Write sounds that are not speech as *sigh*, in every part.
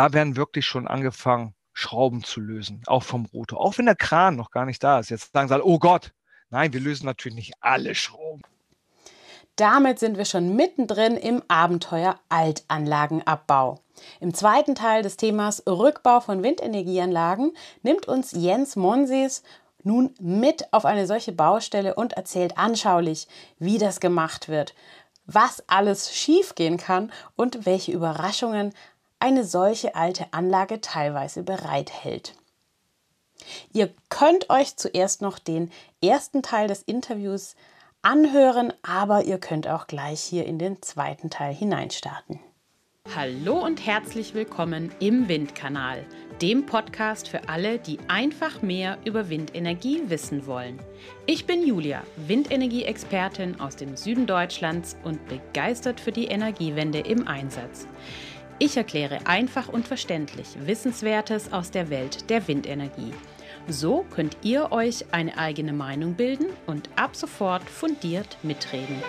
da werden wirklich schon angefangen, Schrauben zu lösen, auch vom Rotor, auch wenn der Kran noch gar nicht da ist. Jetzt sagen sie alle, oh Gott, nein, wir lösen natürlich nicht alle Schrauben. Damit sind wir schon mittendrin im Abenteuer Altanlagenabbau. Im zweiten Teil des Themas Rückbau von Windenergieanlagen nimmt uns Jens Monsees nun mit auf eine solche Baustelle und erzählt anschaulich, wie das gemacht wird, was alles schiefgehen kann und welche Überraschungen eine solche alte Anlage teilweise bereithält. Ihr könnt euch zuerst noch den ersten Teil des Interviews anhören, aber ihr könnt auch gleich hier in den zweiten Teil hineinstarten. Hallo und herzlich willkommen im Windkanal, dem Podcast für alle, die einfach mehr über Windenergie wissen wollen. Ich bin Julia, Windenergie-Expertin aus dem Süden Deutschlands und begeistert für die Energiewende im Einsatz. Ich erkläre einfach und verständlich Wissenswertes aus der Welt der Windenergie – so könnt ihr euch eine eigene Meinung bilden und ab sofort fundiert mitreden.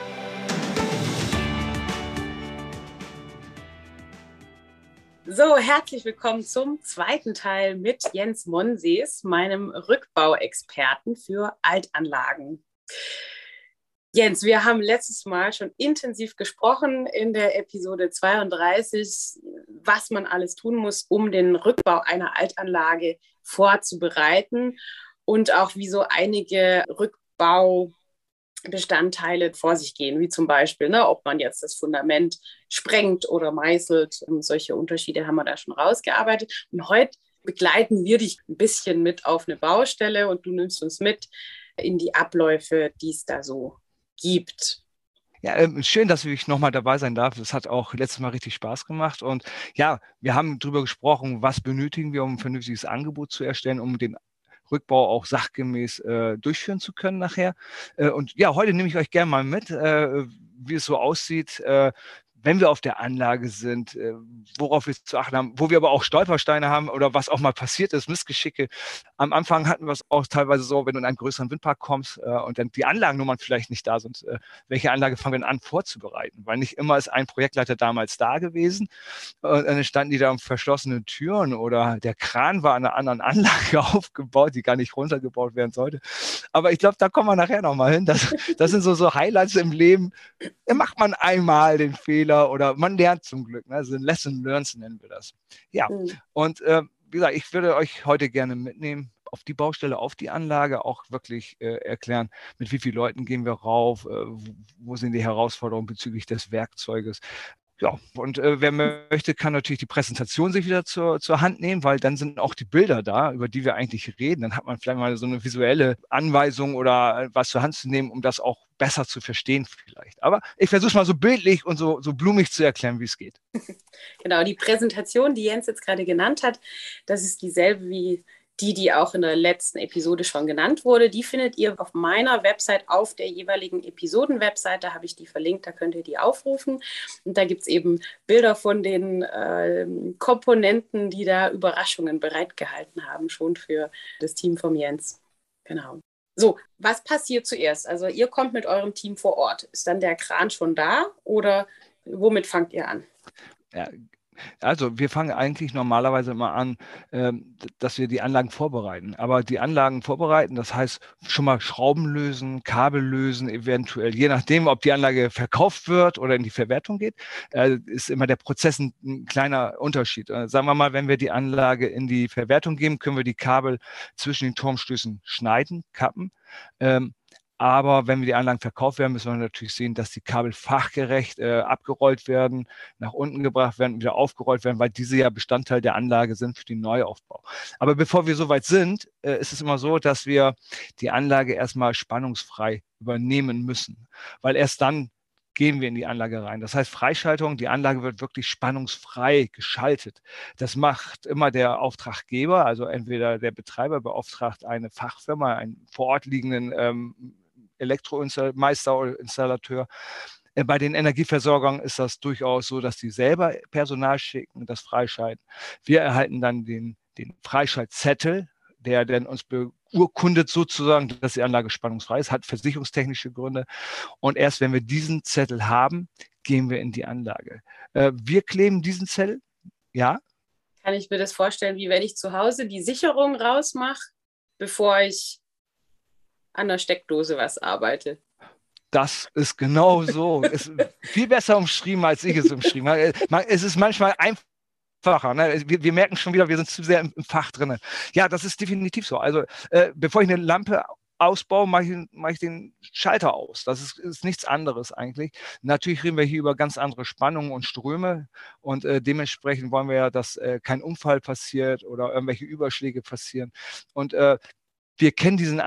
So, herzlich willkommen zum zweiten Teil mit Jens Monsees, meinem Rückbauexperten für Altanlagen. Jens, wir haben letztes Mal schon intensiv gesprochen in der Episode 32, was man alles tun muss, um den Rückbau einer Altanlage vorzubereiten und auch wie so einige Rückbaubestandteile vor sich gehen, wie zum Beispiel, ne, ob man jetzt das Fundament sprengt oder meißelt. Und solche Unterschiede haben wir da schon rausgearbeitet. Und heute begleiten wir dich ein bisschen mit auf eine Baustelle und du nimmst uns mit in die Abläufe, die es da so gibt. Ja, ähm, schön, dass ich nochmal dabei sein darf. Es hat auch letztes Mal richtig Spaß gemacht. Und ja, wir haben darüber gesprochen, was benötigen wir, um ein vernünftiges Angebot zu erstellen, um den Rückbau auch sachgemäß äh, durchführen zu können nachher. Äh, und ja, heute nehme ich euch gerne mal mit, äh, wie es so aussieht, äh, wenn wir auf der Anlage sind, äh, worauf wir zu achten haben, wo wir aber auch Stolpersteine haben oder was auch mal passiert ist, Missgeschicke. Am Anfang hatten wir es auch teilweise so, wenn du in einen größeren Windpark kommst äh, und dann die Anlagennummern vielleicht nicht da sind, äh, welche Anlage fangen wir denn an vorzubereiten? Weil nicht immer ist ein Projektleiter damals da gewesen und dann standen die da um verschlossene Türen oder der Kran war an einer anderen *laughs* Anlage aufgebaut, die gar nicht runtergebaut werden sollte. Aber ich glaube, da kommen wir nachher nochmal hin. Das, das sind so, so Highlights im Leben. Da macht man einmal den Fehler Fehler oder man lernt zum Glück. Ne? Also Lesson Learns nennen wir das. Ja, mhm. und äh, wie gesagt, ich würde euch heute gerne mitnehmen auf die Baustelle, auf die Anlage, auch wirklich äh, erklären, mit wie vielen Leuten gehen wir rauf, äh, wo, wo sind die Herausforderungen bezüglich des Werkzeuges, ja, und äh, wer möchte, kann natürlich die Präsentation sich wieder zur, zur Hand nehmen, weil dann sind auch die Bilder da, über die wir eigentlich reden. Dann hat man vielleicht mal so eine visuelle Anweisung oder was zur Hand zu nehmen, um das auch besser zu verstehen vielleicht. Aber ich versuche es mal so bildlich und so, so blumig zu erklären, wie es geht. *laughs* Genau, die Präsentation, die Jens jetzt gerade genannt hat, das ist dieselbe wie die, die auch in der letzten Episode schon genannt wurde, die findet ihr auf meiner Website, auf der jeweiligen Episoden-Website. habe ich die verlinkt, da könnt ihr die aufrufen. Und da gibt es eben Bilder von den äh, Komponenten, die da Überraschungen bereitgehalten haben, schon für das Team von Jens. Genau. So, was passiert zuerst? Also ihr kommt mit eurem Team vor Ort. Ist dann der Kran schon da oder womit fangt ihr an? Ja, also wir fangen eigentlich normalerweise immer an, ähm, dass wir die Anlagen vorbereiten. Aber die Anlagen vorbereiten, das heißt schon mal Schrauben lösen, Kabel lösen, eventuell, je nachdem, ob die Anlage verkauft wird oder in die Verwertung geht, äh, ist immer der Prozess ein, ein kleiner Unterschied. Äh, sagen wir mal, wenn wir die Anlage in die Verwertung geben, können wir die Kabel zwischen den Turmstößen schneiden, kappen. Ähm, aber wenn wir die Anlagen verkauft werden, müssen wir natürlich sehen, dass die Kabel fachgerecht äh, abgerollt werden, nach unten gebracht werden wieder aufgerollt werden, weil diese ja Bestandteil der Anlage sind für den Neuaufbau. Aber bevor wir soweit sind, äh, ist es immer so, dass wir die Anlage erstmal spannungsfrei übernehmen müssen, weil erst dann gehen wir in die Anlage rein. Das heißt Freischaltung, die Anlage wird wirklich spannungsfrei geschaltet. Das macht immer der Auftraggeber, also entweder der Betreiber beauftragt eine Fachfirma, einen vor Ort liegenden ähm, Elektromeister oder Installateur. Äh, bei den Energieversorgern ist das durchaus so, dass die selber Personal schicken, das freischalten. Wir erhalten dann den, den Freischaltzettel, der dann uns beurkundet sozusagen, dass die Anlage spannungsfrei ist, hat versicherungstechnische Gründe. Und erst wenn wir diesen Zettel haben, gehen wir in die Anlage. Äh, wir kleben diesen Zettel, ja, kann ich mir das vorstellen, wie wenn ich zu Hause die Sicherung rausmache, bevor ich an der Steckdose was arbeite. Das ist genau so. ist viel besser umschrieben, als ich es umschrieben habe. Es ist manchmal einfacher. Ne? Wir, wir, merken schon wieder, wir sind zu sehr im, im Fach drin. Ja, das ist definitiv so. Also, äh, bevor ich eine Lampe ausbaue, mache ich, mach ich den Schalter aus. Das ist, ist, nichts anderes eigentlich. Natürlich reden wir hier über ganz andere Spannungen und Ströme und äh, dementsprechend wollen wir ja, dass äh, kein Unfall passiert oder irgendwelche Überschläge passieren. Und äh, wir kennen diesen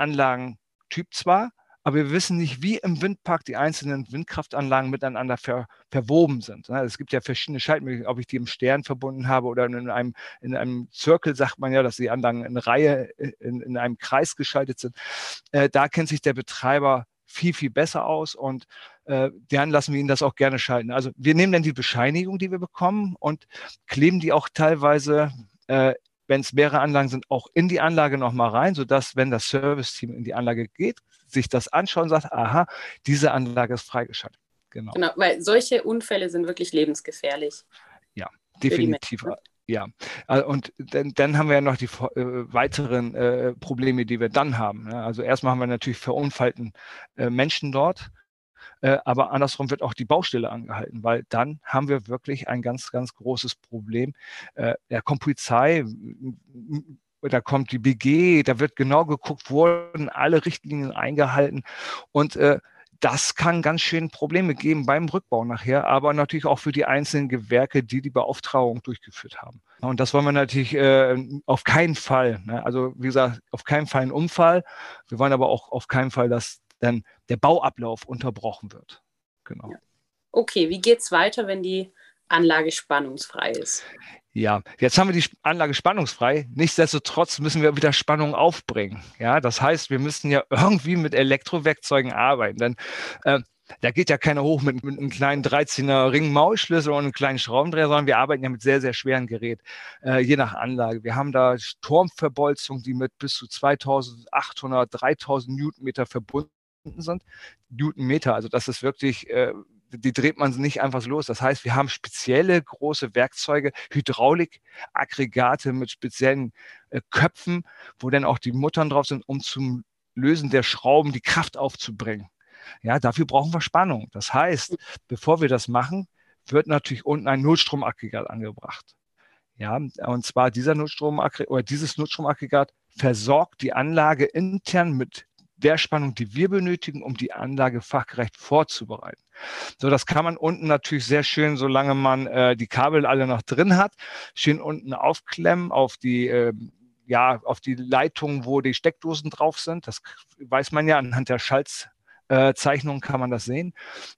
Anlagentyp zwar, aber wir wissen nicht, wie im Windpark die einzelnen Windkraftanlagen miteinander ver, verwoben sind. Ne? Es gibt ja verschiedene Schaltmöglichkeiten, ob ich die im Stern verbunden habe oder in einem, in einem Zirkel, sagt man ja, dass die Anlagen in Reihe, in, in einem Kreis geschaltet sind. Äh, da kennt sich der Betreiber viel, viel besser aus und äh, dann lassen wir ihn das auch gerne schalten. Also wir nehmen dann die Bescheinigung, die wir bekommen und kleben die auch teilweise äh, wenn es mehrere Anlagen sind, auch in die Anlage nochmal rein, sodass, wenn das Service-Team in die Anlage geht, sich das anschaut und sagt, aha, diese Anlage ist freigeschaltet. Genau. genau, weil solche Unfälle sind wirklich lebensgefährlich. Ja, definitiv. Ja, äh, und dann, dann, haben wir ja noch die äh, weiteren äh, Probleme, die wir dann haben. Ja, also erstmal haben wir natürlich verunfallten äh, Menschen dort, äh, aber andersrum wird auch die Baustelle angehalten, weil dann haben wir wirklich ein ganz, ganz großes Problem. Äh, da kommt Polizei, da kommt die BG, da wird genau geguckt, wurden alle Richtlinien eingehalten und äh, das kann ganz schön Probleme geben beim Rückbau nachher, aber natürlich auch für die einzelnen Gewerke, die die Beauftragung durchgeführt haben. Und das wollen wir natürlich äh, auf keinen Fall. Ne? Also wie gesagt, auf keinen Fall ein Unfall. Wir wollen aber auch auf keinen Fall, dass dann der Bauablauf unterbrochen wird. Genau. Okay, wie geht es weiter, wenn die Anlage spannungsfrei ist? Ja, jetzt haben wir die Anlage spannungsfrei. Nichtsdestotrotz müssen wir wieder Spannung aufbringen. Ja, das heißt, wir müssen ja irgendwie mit Elektrowerkzeugen arbeiten. Denn äh, da geht ja keiner hoch mit, mit einem kleinen 13er Ring-Maulschlüssel und einem kleinen Schraubendreher, sondern wir arbeiten ja mit sehr, sehr schweren Geräten, äh, je nach Anlage. Wir haben da Turmverbolzungen, die mit bis zu 2800, 3000 Newtonmeter verbunden sind. Newtonmeter, also das ist wirklich äh, die dreht man nicht einfach so los. Das heißt, wir haben spezielle große Werkzeuge, Hydraulikaggregate mit speziellen äh, Köpfen, wo dann auch die Muttern drauf sind, um zum Lösen der Schrauben die Kraft aufzubringen. Ja, dafür brauchen wir Spannung. Das heißt, bevor wir das machen, wird natürlich unten ein Notstromaggregat angebracht. Ja, und zwar dieser Notstromaggregat oder dieses Notstromaggregat versorgt die Anlage intern mit der Spannung, die wir benötigen, um die Anlage fachgerecht vorzubereiten. So, das kann man unten natürlich sehr schön, solange man äh, die Kabel alle noch drin hat, schön unten aufklemmen auf die äh, ja, auf die Leitung, wo die Steckdosen drauf sind. Das weiß man ja anhand der Schaltzeichnung kann man das sehen.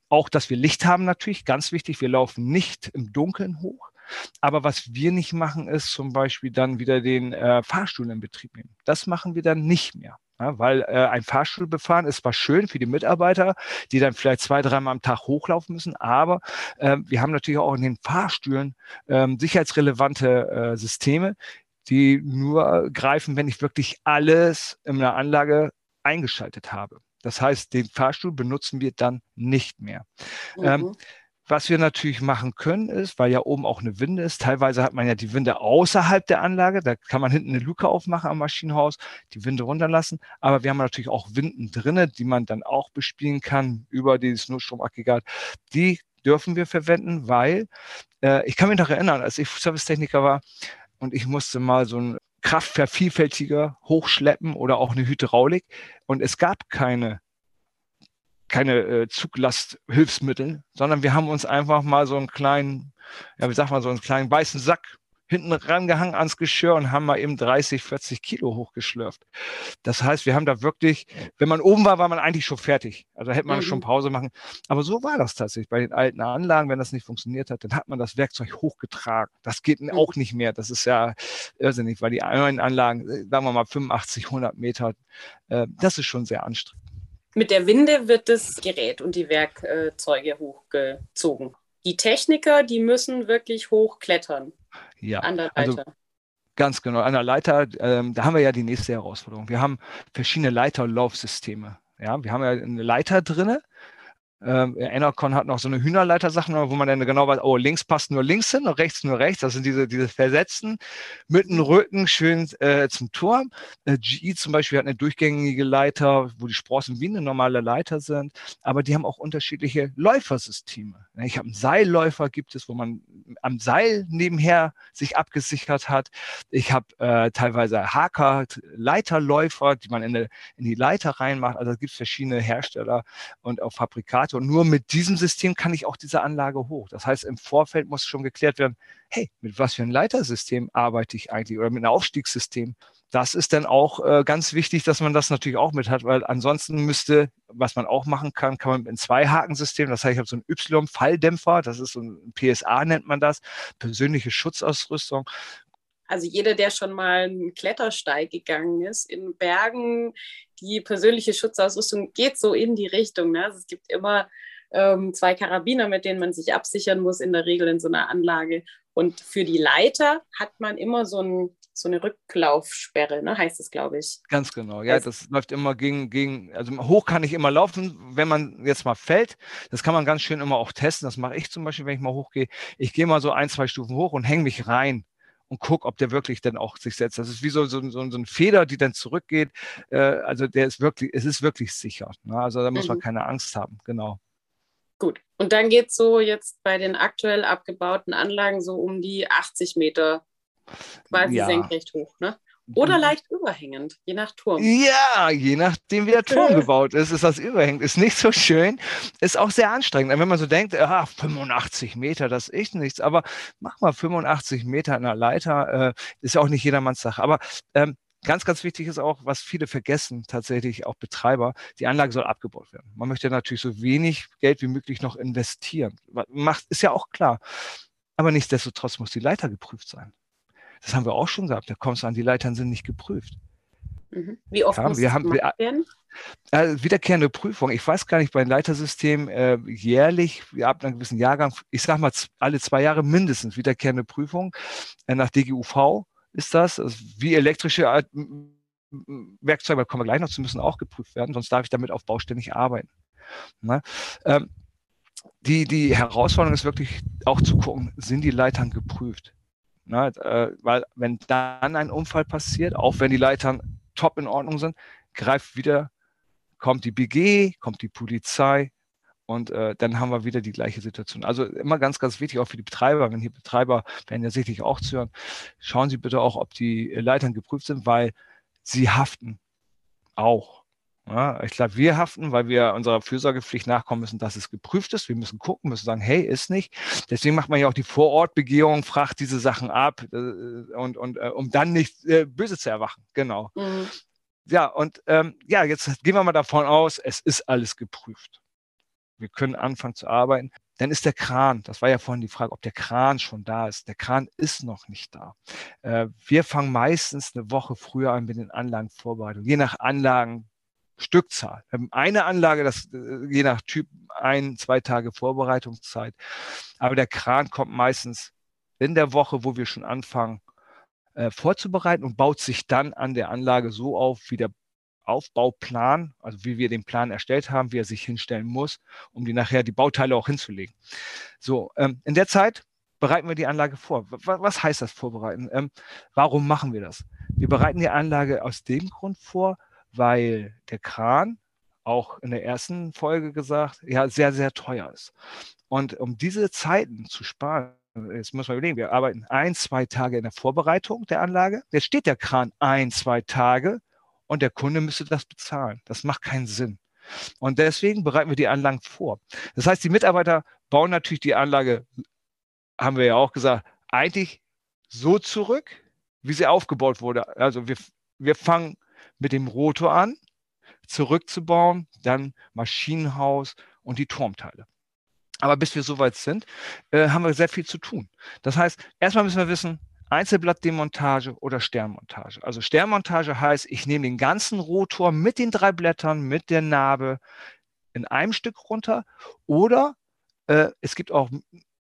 Auch, dass wir Licht haben natürlich, ganz wichtig. Wir laufen nicht im Dunkeln hoch. Aber was wir nicht machen, ist zum Beispiel dann wieder den äh, Fahrstuhl in Betrieb nehmen. Das machen wir dann nicht mehr. Ja, weil äh, ein Fahrstuhl befahren ist zwar schön für die Mitarbeiter, die dann vielleicht zwei, dreimal am Tag hochlaufen müssen, aber äh, wir haben natürlich auch in den Fahrstühlen äh, sicherheitsrelevante äh, Systeme, die nur greifen, wenn ich wirklich alles in einer Anlage eingeschaltet habe. Das heißt, den Fahrstuhl benutzen wir dann nicht mehr. Ähm, mhm. Ähm, was wir natürlich machen können, ist, weil ja oben auch eine Winde ist, teilweise hat man ja die Winde außerhalb der Anlage, da kann man hinten eine Luke aufmachen am Maschinenhaus, die Winde runterlassen, aber wir haben natürlich auch Winden drinne, die man dann auch bespielen kann über dieses Notstromaggregat. Die dürfen wir verwenden, weil äh, ich kann mich noch erinnern, als ich Servicetechniker war und ich musste mal so ein Kraftvervielfältiger hochschleppen oder auch eine Hydraulik und es gab keine keine äh, Zuglasthilfsmittel, sondern wir haben uns einfach mal so einen kleinen, ja, wie sagt man, so einen kleinen weißen Sack hinten rangehangen ans Geschirr und haben mal eben 30, 40 Kilo hochgeschlürft. Das heißt, wir haben da wirklich, wenn man oben war, war man eigentlich schon fertig. Also hätte man mhm. schon Pause machen. Aber so war das tatsächlich bei den alten Anlagen. Wenn das nicht funktioniert hat, dann hat man das Werkzeug hochgetragen. Das geht mhm. auch nicht mehr. Das ist ja irrsinnig, weil die neuen Anlagen, äh, sagen wir mal 85, 100 Meter, äh, das ist schon sehr anstrengend. Mit der Winde wird das Gerät und die Werkzeuge hochgezogen. Die Techniker, die müssen wirklich hochklettern. Ja, an der also Leiter. Also ganz genau. An der Leiter, ähm, da haben wir ja die nächste Herausforderung. Wir haben verschiedene Leiterlaufsysteme. Ja, wir haben ja eine Leiter drinne Ähm, Enercon hat noch so eine Hühnerleiter-Sachen, wo man dann genau weiß, oh, links passt nur links hin und rechts nur rechts. Das sind diese, diese Versetzten mit dem Rücken schön äh, zum Turm. Äh, GE zum Beispiel hat eine durchgängige Leiter, wo die Sprossen wie eine normale Leiter sind, aber die haben auch unterschiedliche Läufersysteme. Ich habe einen Seilläufer, gibt es, wo man am Seil nebenher sich abgesichert hat. Ich habe äh, teilweise Haker, Leiterläufer, die man in, eine, in die Leiter reinmacht. Also es gibt verschiedene Hersteller und auch Fabrikate. Und nur mit diesem System kann ich auch diese Anlage hoch. Das heißt, im Vorfeld muss schon geklärt werden, hey, mit was für ein Leitersystem arbeite ich eigentlich oder mit einem Aufstiegssystem? Das ist dann auch äh, ganz wichtig, dass man das natürlich auch mit hat, weil ansonsten müsste, was man auch machen kann, kann man mit einem Zwei-Haken-System, das heißt, ich habe so ein Y-Falldämpfer, das ist so ein PSA nennt man das, persönliche Schutzausrüstung. Also jeder, der schon mal einen Klettersteig gegangen ist, in Bergen, die persönliche Schutzausrüstung geht so in die Richtung. Ne? Also es gibt immer ähm, zwei Karabiner, mit denen man sich absichern muss, in der Regel in so einer Anlage. Und für die Leiter hat man immer so, ein, so eine Rücklaufsperre, ne? heißt es, glaube ich. Ganz genau, ja, also, das läuft immer gegen, gegen, also hoch kann ich immer laufen, wenn man jetzt mal fällt. Das kann man ganz schön immer auch testen. Das mache ich zum Beispiel, wenn ich mal hochgehe. Ich gehe mal so ein, zwei Stufen hoch und hänge mich rein und guck, ob der wirklich dann auch sich setzt. Das ist wie so, so, so, so ein Feder, die dann zurückgeht. Äh, also der ist wirklich, es ist wirklich sicher. Ne? Also da muss mhm. man keine Angst haben, genau. Gut. Und dann geht es so jetzt bei den aktuell abgebauten Anlagen so um die 80 Meter quasi ja. senkrecht hoch, ne? Oder leicht überhängend, je nach Turm. Ja, je nachdem, wie der Turm gebaut ist, ist das überhängend. Ist nicht so schön, ist auch sehr anstrengend. Wenn man so denkt, ah, 85 Meter, das ist nichts, aber mach mal 85 Meter in der Leiter, äh, ist ja auch nicht jedermanns Sache. Aber ähm, Ganz, ganz wichtig ist auch, was viele vergessen, tatsächlich auch Betreiber, die Anlage soll abgebaut werden. Man möchte natürlich so wenig Geld wie möglich noch investieren. Macht, ist ja auch klar. Aber nichtsdestotrotz muss die Leiter geprüft sein. Das haben wir auch schon gehabt. Da kommst du an, die Leitern sind nicht geprüft. Mhm. Wie oft ja, muss wir haben, wir, werden? Äh, wiederkehrende Prüfung. Ich weiß gar nicht, bei Leitersystem äh, jährlich, wir haben einen gewissen Jahrgang, ich sage mal alle zwei Jahre mindestens wiederkehrende Prüfung äh, nach DGUV ist das. Also wie elektrische äh, Werkzeuge, da kommen wir gleich noch zu, müssen auch geprüft werden, sonst darf ich damit auf Baustelle nicht arbeiten. Ne? Ähm, die, die Herausforderung ist wirklich auch zu gucken, sind die Leitern geprüft? Ne? Äh, weil wenn dann ein Unfall passiert, auch wenn die Leitern top in Ordnung sind, greift wieder, kommt die BG, kommt die Polizei, und äh, dann haben wir wieder die gleiche Situation. Also immer ganz, ganz wichtig, auch für die Betreiber, wenn hier Betreiber werden ja sicherlich auch zuhören, schauen Sie bitte auch, ob die Leitern geprüft sind, weil sie haften auch. Ja, ich glaube, wir haften, weil wir unserer Fürsorgepflicht nachkommen müssen, dass es geprüft ist. Wir müssen gucken, müssen sagen, hey, ist nicht. Deswegen macht man ja auch die Vorortbegehung, fragt diese Sachen ab äh, und, und äh, um dann nicht äh, böse zu erwachen. Genau. Mhm. Ja, und ähm, ja, jetzt gehen wir mal davon aus, es ist alles geprüft wir können anfangen zu arbeiten. Dann ist der Kran, das war ja vorhin die Frage, ob der Kran schon da ist. Der Kran ist noch nicht da. Äh, wir fangen meistens eine Woche früher an mit den Anlagenvorbereitungen, je nach Anlagenstückzahl. Wir haben eine Anlage, das äh, je nach Typ ein, zwei Tage Vorbereitungszeit. Aber der Kran kommt meistens in der Woche, wo wir schon anfangen äh, vorzubereiten und baut sich dann an der Anlage so auf, wie der Aufbauplan, also wie wir den Plan erstellt haben, wie er sich hinstellen muss, um die nachher die Bauteile auch hinzulegen. So, ähm, in der Zeit bereiten wir die Anlage vor. Was, was heißt das vorbereiten? Ähm, warum machen wir das? Wir bereiten die Anlage aus dem Grund vor, weil der Kran, auch in der ersten Folge gesagt, ja, sehr, sehr teuer ist. Und um diese Zeiten zu sparen, jetzt muss man überlegen, wir arbeiten ein, zwei Tage in der Vorbereitung der Anlage. Jetzt steht der Kran ein, zwei Tage und der Kunde müsste das bezahlen. Das macht keinen Sinn. Und deswegen bereiten wir die Anlagen vor. Das heißt, die Mitarbeiter bauen natürlich die Anlage, haben wir ja auch gesagt, eigentlich so zurück, wie sie aufgebaut wurde. Also wir, wir fangen mit dem Rotor an, zurückzubauen, dann Maschinenhaus und die Turmteile. Aber bis wir soweit sind, äh, haben wir sehr viel zu tun. Das heißt, erstmal müssen wir wissen, Einzelblattdemontage oder Sternmontage. Also Sternmontage heißt, ich nehme den ganzen Rotor mit den drei Blättern, mit der Narbe in einem Stück runter. Oder äh, es gibt auch,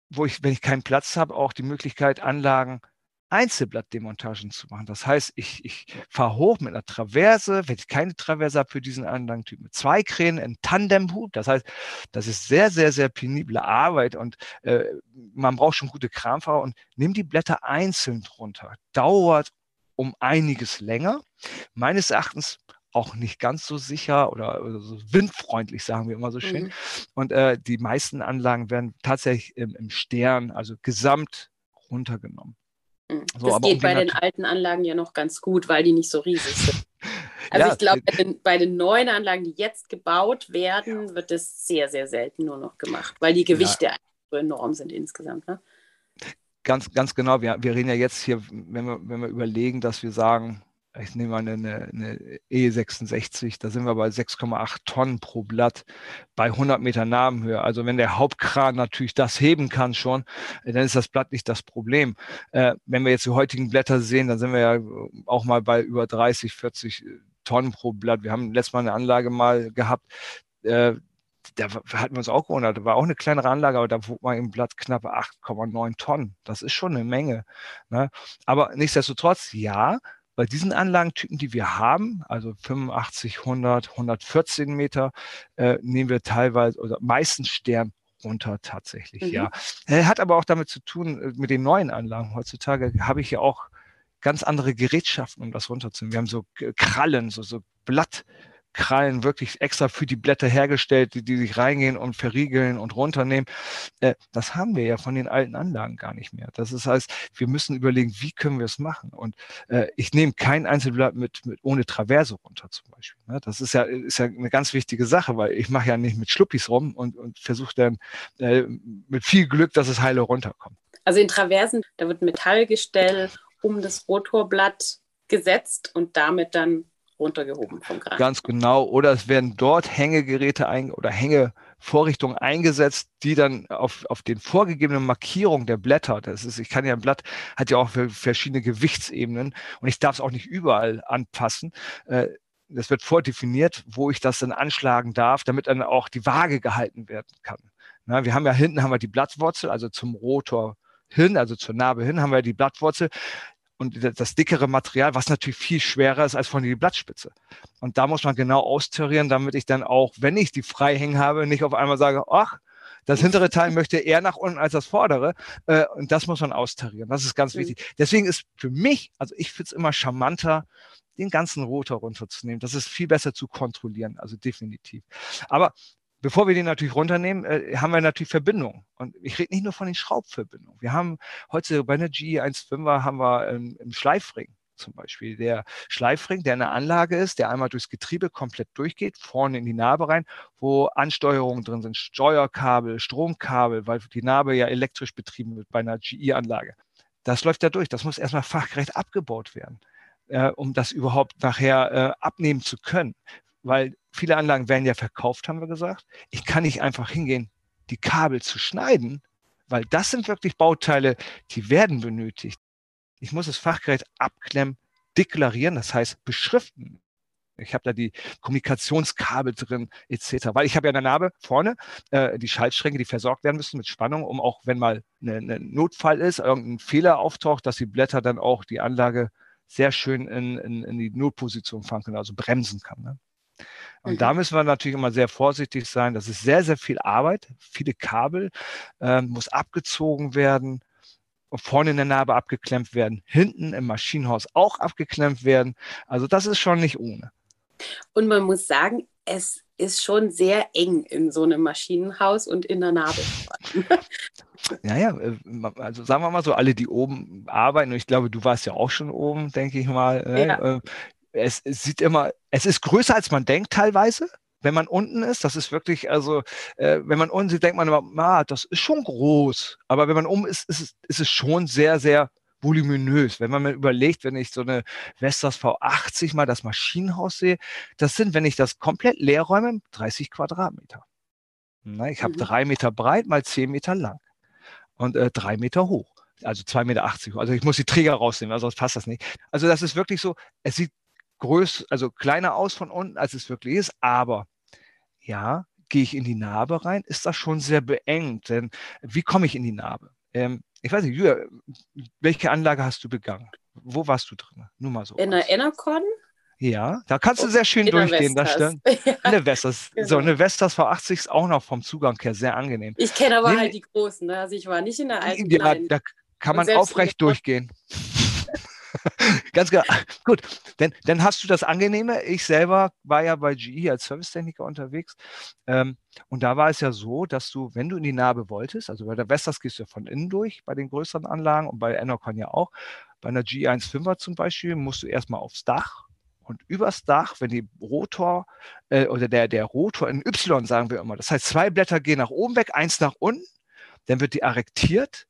wo ich, wenn ich keinen Platz habe, auch die Möglichkeit, Anlagen Einzelblattdemontagen zu machen. Das heißt, ich, ich fahre hoch mit einer Traverse, wenn ich keine Traverse habe für diesen Anlagentyp, mit zwei Kränen in Tandemhut. Das heißt, das ist sehr, sehr, sehr penible Arbeit und äh, man braucht schon gute Kramfahrer und nimm die Blätter einzeln runter. Dauert um einiges länger. Meines Erachtens auch nicht ganz so sicher oder, oder so windfreundlich, sagen wir immer so schön. Mhm. Und äh, die meisten Anlagen werden tatsächlich im, im Stern, also gesamt runtergenommen. So, das geht um bei den alten Anlagen ja noch ganz gut, weil die nicht so riesig sind. *laughs* Also ja, ich glaube, bei den, bei den, neuen Anlagen, die jetzt gebaut werden, ja. wird das sehr, sehr selten nur noch gemacht, weil die Gewichte ja. so enorm sind insgesamt. Ne? Ganz, ganz genau. Wir, wir reden ja jetzt hier, wenn wir, wenn wir überlegen, dass wir sagen, ich nehme mal eine, eine E66, da sind wir bei 6,8 Tonnen pro Blatt bei 100 Meter Nabenhöhe. Also wenn der Hauptkran natürlich das heben kann schon, dann ist das Blatt nicht das Problem. Äh, wenn wir jetzt die heutigen Blätter sehen, dann sind wir ja auch mal bei über 30, 40 Tonnen pro Blatt. Wir haben letztes Mal eine Anlage mal gehabt, äh, da hatten wir uns auch gewundert, da war auch eine kleinere Anlage, aber da wog man im Blatt knappe 8,9 Tonnen. Das ist schon eine Menge. Ne? Aber nichtsdestotrotz, ja, bei diesen Anlagentypen, die wir haben, also 85, 100, 114 Meter, äh, nehmen wir teilweise oder meistens Stern runter tatsächlich, mhm. ja. Äh, hat aber auch damit zu tun, äh, mit den neuen Anlagen. Heutzutage habe ich ja auch ganz andere Gerätschaften, um das runterzunehmen. Wir haben so Krallen, so, so Blatt, Krallen wirklich extra für die Blätter hergestellt, die, die sich reingehen und verriegeln und runternehmen. Äh, das haben wir ja von den alten Anlagen gar nicht mehr. Das ist, heißt, wir müssen überlegen, wie können wir es machen. Und äh, ich nehme kein Einzelblatt mit, mit ohne Traverse runter zum Beispiel. Ne? Das ist ja, ist ja eine ganz wichtige Sache, weil ich mache ja nicht mit Schluppis rum und, und versuche dann äh, mit viel Glück, dass es heile runterkommt. Also in Traversen, da wird Metallgestell um das Rotorblatt gesetzt und damit dann runtergehoben vom Kran. Ganz genau. Oder es werden dort Hängegeräte ein oder Hängevorrichtungen eingesetzt, die dann auf, auf den vorgegebenen Markierungen der Blätter, das ist, ich kann ja ein Blatt, hat ja auch verschiedene Gewichtsebenen und ich darf es auch nicht überall anpassen. Äh, das wird vordefiniert, wo ich das dann anschlagen darf, damit dann auch die Waage gehalten werden kann. Na, wir haben ja hinten haben wir die Blattwurzel, also zum Rotor hin, also zur Narbe hin, haben wir die Blattwurzel und das dickere Material, was natürlich viel schwerer ist als von die Blattspitze. Und da muss man genau austarieren, damit ich dann auch, wenn ich die frei hängen habe, nicht auf einmal sage, ach, das hintere Teil *laughs* möchte eher nach unten als das vordere. Äh, und das muss man austarieren. Das ist ganz mhm. wichtig. Deswegen ist für mich, also ich finde es immer charmanter, den ganzen Rotor runterzunehmen. Das ist viel besser zu kontrollieren, also definitiv. Aber Bevor wir den natürlich runternehmen, äh, haben wir natürlich Verbindungen. Und ich rede nicht nur von den Schraubverbindungen. Wir haben heute bei einer GE15er haben wir einen, einen Schleifring zum Beispiel. Der Schleifring, der eine Anlage ist, der einmal durchs Getriebe komplett durchgeht, vorne in die Narbe rein, wo Ansteuerungen drin sind, Steuerkabel, Stromkabel, weil die Narbe ja elektrisch betrieben wird bei einer GE-Anlage. Das läuft da durch. Das muss erstmal fachgerecht abgebaut werden, äh, um das überhaupt nachher äh, abnehmen zu können weil viele Anlagen werden ja verkauft, haben wir gesagt. Ich kann nicht einfach hingehen, die Kabel zu schneiden, weil das sind wirklich Bauteile, die werden benötigt. Ich muss das Fachgerät abklemmen, deklarieren, das heißt beschriften. Ich habe da die Kommunikationskabel drin etc. Weil ich habe ja in der Narbe vorne äh, die Schaltstränge, die versorgt werden müssen mit Spannung, um auch wenn mal ein ne, ne Notfall ist, irgendein Fehler auftaucht, dass die Blätter dann auch die Anlage sehr schön in, in, in die Notposition fahren können, also bremsen kann. Ne? Und mhm. da müssen wir natürlich immer sehr vorsichtig sein. Das ist sehr, sehr viel Arbeit, viele Kabel, äh, muss abgezogen werden, vorne in der Narbe abgeklemmt werden, hinten im Maschinenhaus auch abgeklemmt werden. Also das ist schon nicht ohne. Und man muss sagen, es ist schon sehr eng in so einem Maschinenhaus und in der Narbe. *laughs* ja, ja, äh, also sagen wir mal so, alle, die oben arbeiten, und ich glaube, du warst ja auch schon oben, denke ich mal, ne? ja. Es, es sieht immer, es ist größer als man denkt teilweise wenn man unten ist, das ist wirklich, also äh, wenn man unten sieht, denkt man immer, ah, das ist schon groß. Aber wenn man um ist, ist es, ist es schon sehr, sehr voluminös. Wenn man mir überlegt, wenn ich so eine Vestas V80 mal das Maschinenhaus sehe, das sind, wenn ich das komplett leer räume, 30 Quadratmeter. Na, ich habe mhm. drei Meter breit mal zehn Meter lang und äh, drei Meter hoch. Also 2,80 Meter. Also ich muss die Träger rausnehmen, sonst passt das nicht. Also das ist wirklich so, es sieht größer, also kleiner aus von unten, als es wirklich ist. Aber ja, gehe ich in die Narbe rein, ist das schon sehr beengt. Denn wie komme ich in die Narbe? Ähm, ich weiß nicht, Julia, welche Anlage hast du begangen? Wo warst du drin? Nur mal so. In der Enercon? Ja, da kannst du sehr schön durchgehen, das stimmt. *laughs* Ja. Eine Vestas. *laughs* Genau. So, eine Vestas V80 ist auch noch vom Zugang her sehr angenehm. Ich kenne aber Nehmen, halt die großen, ne? also ich war nicht in der alten Ja, da kann man aufrecht durchgehen. Ganz genau. *laughs* Gut, denn, dann hast du das Angenehme. Ich selber war ja bei GE als Servicetechniker unterwegs. Ähm, und da war es ja so, dass du, wenn du in die Narbe wolltest, also bei der Vestas gehst du ja von innen durch, bei den größeren Anlagen und bei Enercon ja auch. Bei einer GE15er zum Beispiel musst du erstmal aufs Dach und übers Dach, wenn die Rotor äh, oder der, der Rotor in Y sagen wir immer, das heißt, zwei Blätter gehen nach oben weg, eins nach unten, dann wird die arrektiert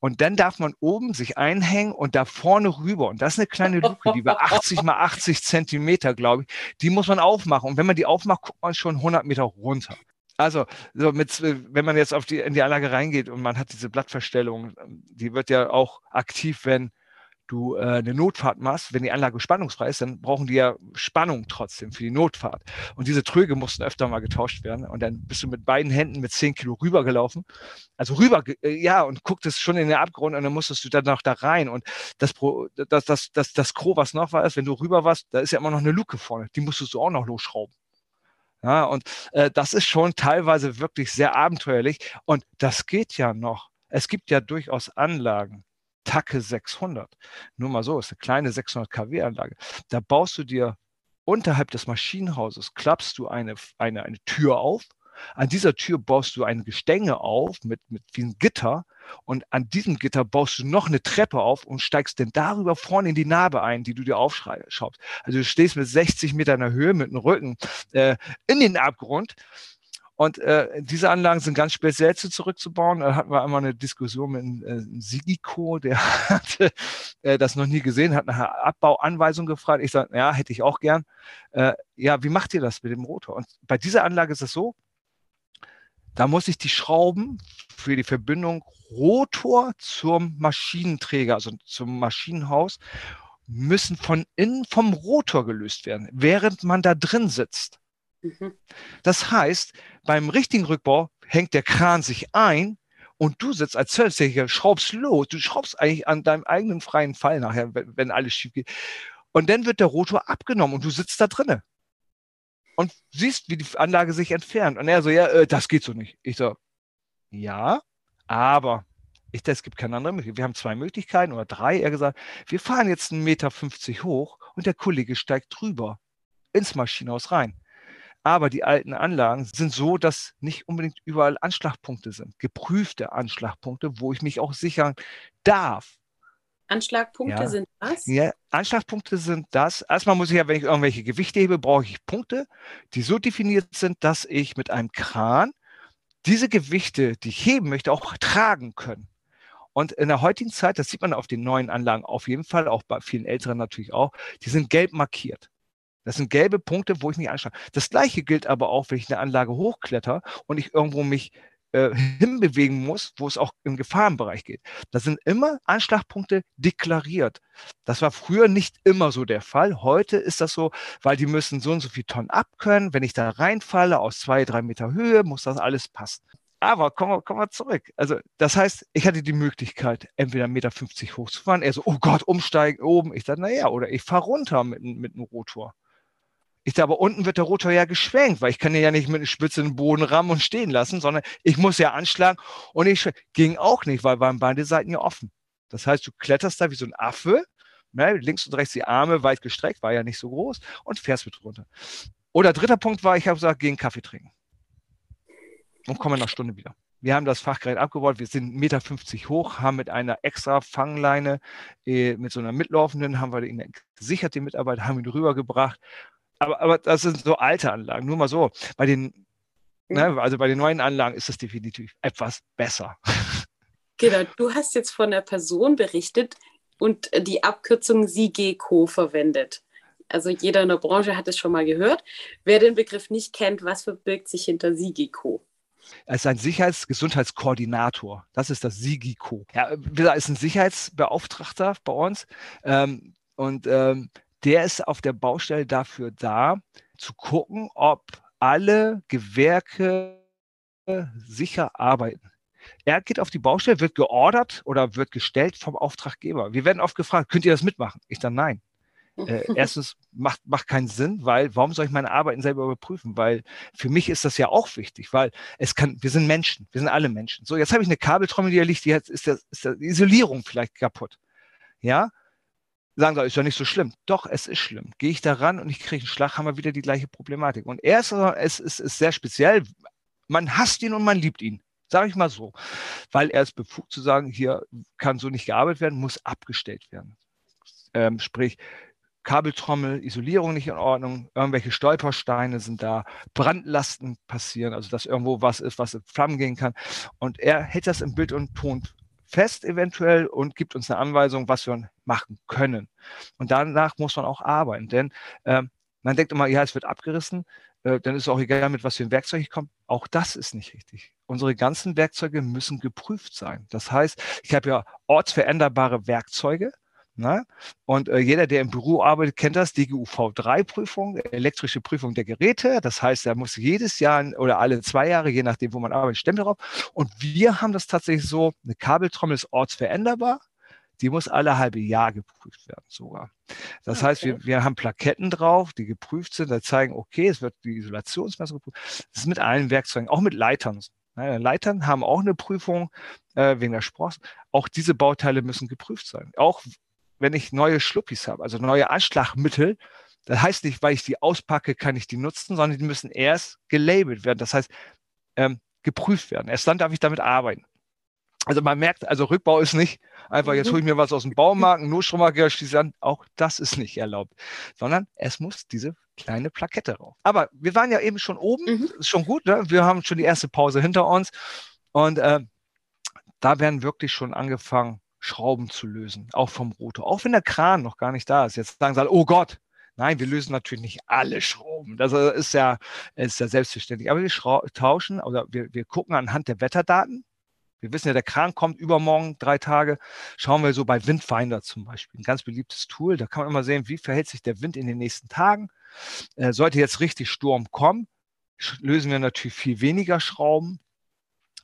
und dann darf man oben sich einhängen und da vorne rüber. Und das ist eine kleine Luke, die war 80 mal 80 Zentimeter, glaube ich. Die muss man aufmachen. Und wenn man die aufmacht, guckt man schon 100 Meter runter. Also, so mit, wenn man jetzt auf die, in die Anlage reingeht und man hat diese Blattverstellung, die wird ja auch aktiv, wenn du äh, eine Notfahrt machst, wenn die Anlage spannungsfrei ist, dann brauchen die ja Spannung trotzdem für die Notfahrt. Und diese Tröge mussten öfter mal getauscht werden. Und dann bist du mit beiden Händen mit 10 Kilo rübergelaufen. Also rüber, äh, ja, und gucktest schon in den Abgrund und dann musstest du dann noch da rein. Und das, das, das, das, das Gros, was noch war, ist, wenn du rüber warst, da ist ja immer noch eine Luke vorne. Die musstest du auch noch losschrauben. Ja, und äh, das ist schon teilweise wirklich sehr abenteuerlich. Und das geht ja noch. Es gibt ja durchaus Anlagen, Tacke 600. Nur mal so, ist eine kleine 600 kW Anlage. Da baust du dir unterhalb des Maschinenhauses, klappst du eine, eine, eine Tür auf. An dieser Tür baust du ein Gestänge auf mit, mit vielen Gitter und an diesem Gitter baust du noch eine Treppe auf und steigst dann darüber vorne in die Narbe ein, die du dir aufschraubst. Also du stehst mit 60 Metern Höhe mit dem Rücken äh, in den Abgrund und äh, diese Anlagen sind ganz speziell zu zurückzubauen. Da hatten wir einmal eine Diskussion mit äh, Sigico, der *laughs* hatte äh, das noch nie gesehen, hat nach einer Abbauanweisung gefragt. Ich sage, ja, hätte ich auch gern. Äh, ja, wie macht ihr das mit dem Rotor? Und bei dieser Anlage ist es so, da muss ich die Schrauben für die Verbindung Rotor zum Maschinenträger, also zum Maschinenhaus, müssen von innen vom Rotor gelöst werden, während man da drin sitzt. Mhm. Das heißt, beim richtigen Rückbau hängt der Kran sich ein und du sitzt als Servicetechniker, schraubst los. Du schraubst eigentlich an deinem eigenen freien Fall nachher, wenn, wenn alles schief geht. Und dann wird der Rotor abgenommen und du sitzt da drinnen und siehst, wie die Anlage sich entfernt. Und er so, ja, äh, das geht so nicht. Ich so, ja, aber ich, es gibt keine andere Möglichkeit. Wir haben zwei Möglichkeiten oder drei. Er gesagt, wir fahren jetzt einen Meter 50 hoch und der Kollege steigt drüber ins Maschinenhaus rein. Aber die alten Anlagen sind so, dass nicht unbedingt überall Anschlagpunkte sind, geprüfte Anschlagpunkte, wo ich mich auch sichern darf. Anschlagpunkte ja. sind was? Ja, Anschlagpunkte sind das. Erstmal muss ich ja, wenn ich irgendwelche Gewichte hebe, brauche ich Punkte, die so definiert sind, dass ich mit einem Kran diese Gewichte, die ich heben möchte, auch tragen können. Und in der heutigen Zeit, das sieht man auf den neuen Anlagen auf jeden Fall, auch bei vielen älteren natürlich auch, die sind gelb markiert. Das sind gelbe Punkte, wo ich mich anschaue. Das gleiche gilt aber auch, wenn ich eine Anlage hochkletter und ich irgendwo mich äh, hinbewegen muss, wo es auch im Gefahrenbereich geht. Da sind immer Anschlagpunkte deklariert. Das war früher nicht immer so der Fall. Heute ist das so, weil die müssen so und so viel Tonnen abkönnen. Wenn ich da reinfalle aus zwei, drei Meter Höhe, muss das alles passen. Aber kommen wir, kommen wir zurück. Also, das heißt, ich hatte die Möglichkeit, entweder 1,50 Meter hochzufahren. Er so, oh Gott, umsteigen oben. Ich sage, naja, oder ich fahre runter mit, mit einem Rotor. Ich sage, aber unten wird der Rotor ja geschwenkt, weil ich kann den ja nicht mit einem spitzen Boden rammen und stehen lassen, sondern ich muss ja anschlagen und ich ging auch nicht, weil waren beide Seiten ja offen. Das heißt, du kletterst da wie so ein Affe, ne, links und rechts die Arme weit gestreckt, war ja nicht so groß und fährst mit runter. Oder dritter Punkt war, ich habe gesagt, geh einen Kaffee trinken und komme nach Stunde wieder. Wir haben das Fachgerät abgebaut, wir sind 1,50 Meter hoch, haben mit einer extra Fangleine, äh, mit so einer mitlaufenden, haben wir ihn gesichert, den Mitarbeiter, haben ihn rübergebracht aber, aber das sind so alte Anlagen. Nur mal so. Bei den, ne, also bei den neuen Anlagen ist das definitiv etwas besser. *laughs* Genau, du hast jetzt von der Person berichtet und die Abkürzung SIGECO verwendet. Also jeder in der Branche hat es schon mal gehört. Wer den Begriff nicht kennt, was verbirgt sich hinter SIGECO? Er ist ein Sicherheitsgesundheitskoordinator. Das ist das SIGICO. Ja, er ist ein Sicherheitsbeauftragter bei uns. Ähm, und ähm, der ist auf der Baustelle dafür da, zu gucken, ob alle Gewerke sicher arbeiten. er geht auf die Baustelle, wird geordert oder wird gestellt vom Auftraggeber. Wir werden oft gefragt, könnt ihr das mitmachen? Ich dann nein. Äh, *laughs* erstens macht, macht keinen Sinn, weil warum soll ich meine Arbeiten selber überprüfen? Weil für mich ist das ja auch wichtig, weil es kann, wir sind Menschen, wir sind alle Menschen. So, jetzt habe ich eine Kabeltrommel, die da liegt, die hat, ist, der, ist der Isolierung vielleicht kaputt. Ja, sagen sie, ist ja nicht so schlimm. Doch, es ist schlimm. Gehe ich da ran und ich kriege einen Schlag, haben wir wieder die gleiche Problematik. Und er ist, es ist, ist sehr speziell. Man hasst ihn und man liebt ihn. Sage ich mal so. Weil er ist befugt zu sagen, hier kann so nicht gearbeitet werden, muss abgestellt werden. Ähm, sprich, Kabeltrommel, Isolierung nicht in Ordnung, irgendwelche Stolpersteine sind da, Brandlasten passieren, also dass irgendwo was ist, was in Flammen gehen kann. Und er hält das im Bild und Ton fest eventuell und gibt uns eine Anweisung, was wir machen können. Und danach muss man auch arbeiten, denn äh, man denkt immer, ja, es wird abgerissen, äh, dann ist es auch egal, mit was für ein Werkzeug ich komme. Auch das ist nicht richtig. Unsere ganzen Werkzeuge müssen geprüft sein. Das heißt, ich habe ja ortsveränderbare Werkzeuge, Ne? Und äh, jeder, der im Büro arbeitet, kennt das, DGUV-3-Prüfung, elektrische Prüfung der Geräte. Das heißt, er muss jedes Jahr oder alle zwei Jahre, je nachdem, wo man arbeitet, Stempel drauf. Und wir haben das tatsächlich so, eine Kabeltrommel ist ortsveränderbar. Die muss alle halbe Jahr geprüft werden sogar. Das okay. heißt, wir, wir haben Plaketten drauf, die geprüft sind, da zeigen, okay, es wird die Isolationsmessung geprüft. Das ist mit allen Werkzeugen, auch mit Leitern. Leitern haben auch eine Prüfung äh, wegen der Sprossen. Auch diese Bauteile müssen geprüft sein. Auch wenn ich neue Schluppis habe, also neue Anschlagmittel, das heißt nicht, weil ich die auspacke, kann ich die nutzen, sondern die müssen erst gelabelt werden. Das heißt, ähm, geprüft werden. Erst dann darf ich damit arbeiten. Also man merkt, also Rückbau ist nicht einfach, jetzt hole ich mir was aus dem Baumarkt, nur Strommarker schließe an. Auch das ist nicht erlaubt, sondern es muss diese kleine Plakette rauf. Aber wir waren ja eben schon oben, mhm. ist schon gut, ne? wir haben schon die erste Pause hinter uns und äh, da werden wirklich schon angefangen, Schrauben zu lösen, auch vom Rotor, auch wenn der Kran noch gar nicht da ist. Jetzt sagen sie, oh Gott, nein, wir lösen natürlich nicht alle Schrauben. Das ist ja, ist ja selbstverständlich. Aber wir tauschen oder wir, wir gucken anhand der Wetterdaten. Wir wissen ja, der Kran kommt übermorgen drei Tage. Schauen wir so bei Windfinder zum Beispiel, ein ganz beliebtes Tool. Da kann man immer sehen, wie verhält sich der Wind in den nächsten Tagen. Äh, sollte jetzt richtig Sturm kommen, lösen wir natürlich viel weniger Schrauben,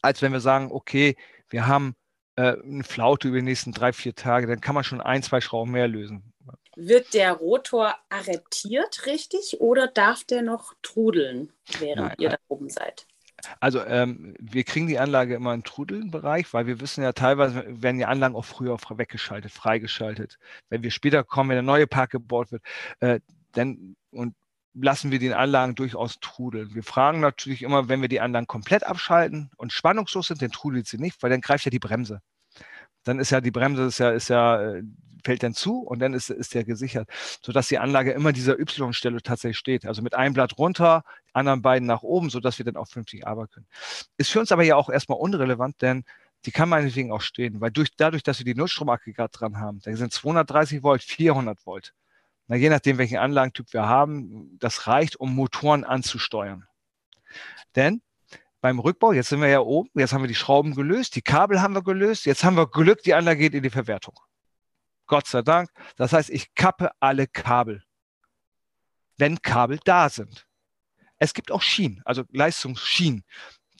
als wenn wir sagen, okay, wir haben äh, eine Flaute über die nächsten drei, vier Tage, dann kann man schon ein, zwei Schrauben mehr lösen. Wird der Rotor arretiert richtig oder darf der noch trudeln, während Nein, ihr da oben seid? Also ähm, wir kriegen die Anlage immer im Trudelbereich, weil wir wissen ja teilweise werden die Anlagen auch früher weggeschaltet, freigeschaltet. Wenn wir später kommen, wenn der neue Park gebaut wird, äh, dann und lassen wir die Anlagen durchaus trudeln. Wir fragen natürlich immer, wenn wir die Anlagen komplett abschalten und spannungslos sind, dann trudelt sie nicht, weil dann greift ja die Bremse. Dann ist ja die Bremse ist ja, ist ja, äh, fällt dann zu und dann ist, ist der gesichert, sodass die Anlage immer dieser Y-Stelle tatsächlich steht. Also mit einem Blatt runter, anderen beiden nach oben, sodass wir dann auch vernünftig arbeiten können. Ist für uns aber ja auch erstmal unrelevant, denn die kann meinetwegen auch stehen, weil durch, dadurch, dass wir die Nullstromaggregat dran haben, da sind 230 Volt, 400 Volt na, je nachdem, welchen Anlagentyp wir haben, das reicht, um Motoren anzusteuern. Denn beim Rückbau, jetzt sind wir ja oben, jetzt haben wir die Schrauben gelöst, die Kabel haben wir gelöst, jetzt haben wir Glück, die Anlage geht in die Verwertung. Gott sei Dank. Das heißt, ich kappe alle Kabel, wenn Kabel da sind. Es gibt auch Schienen, also Leistungsschienen.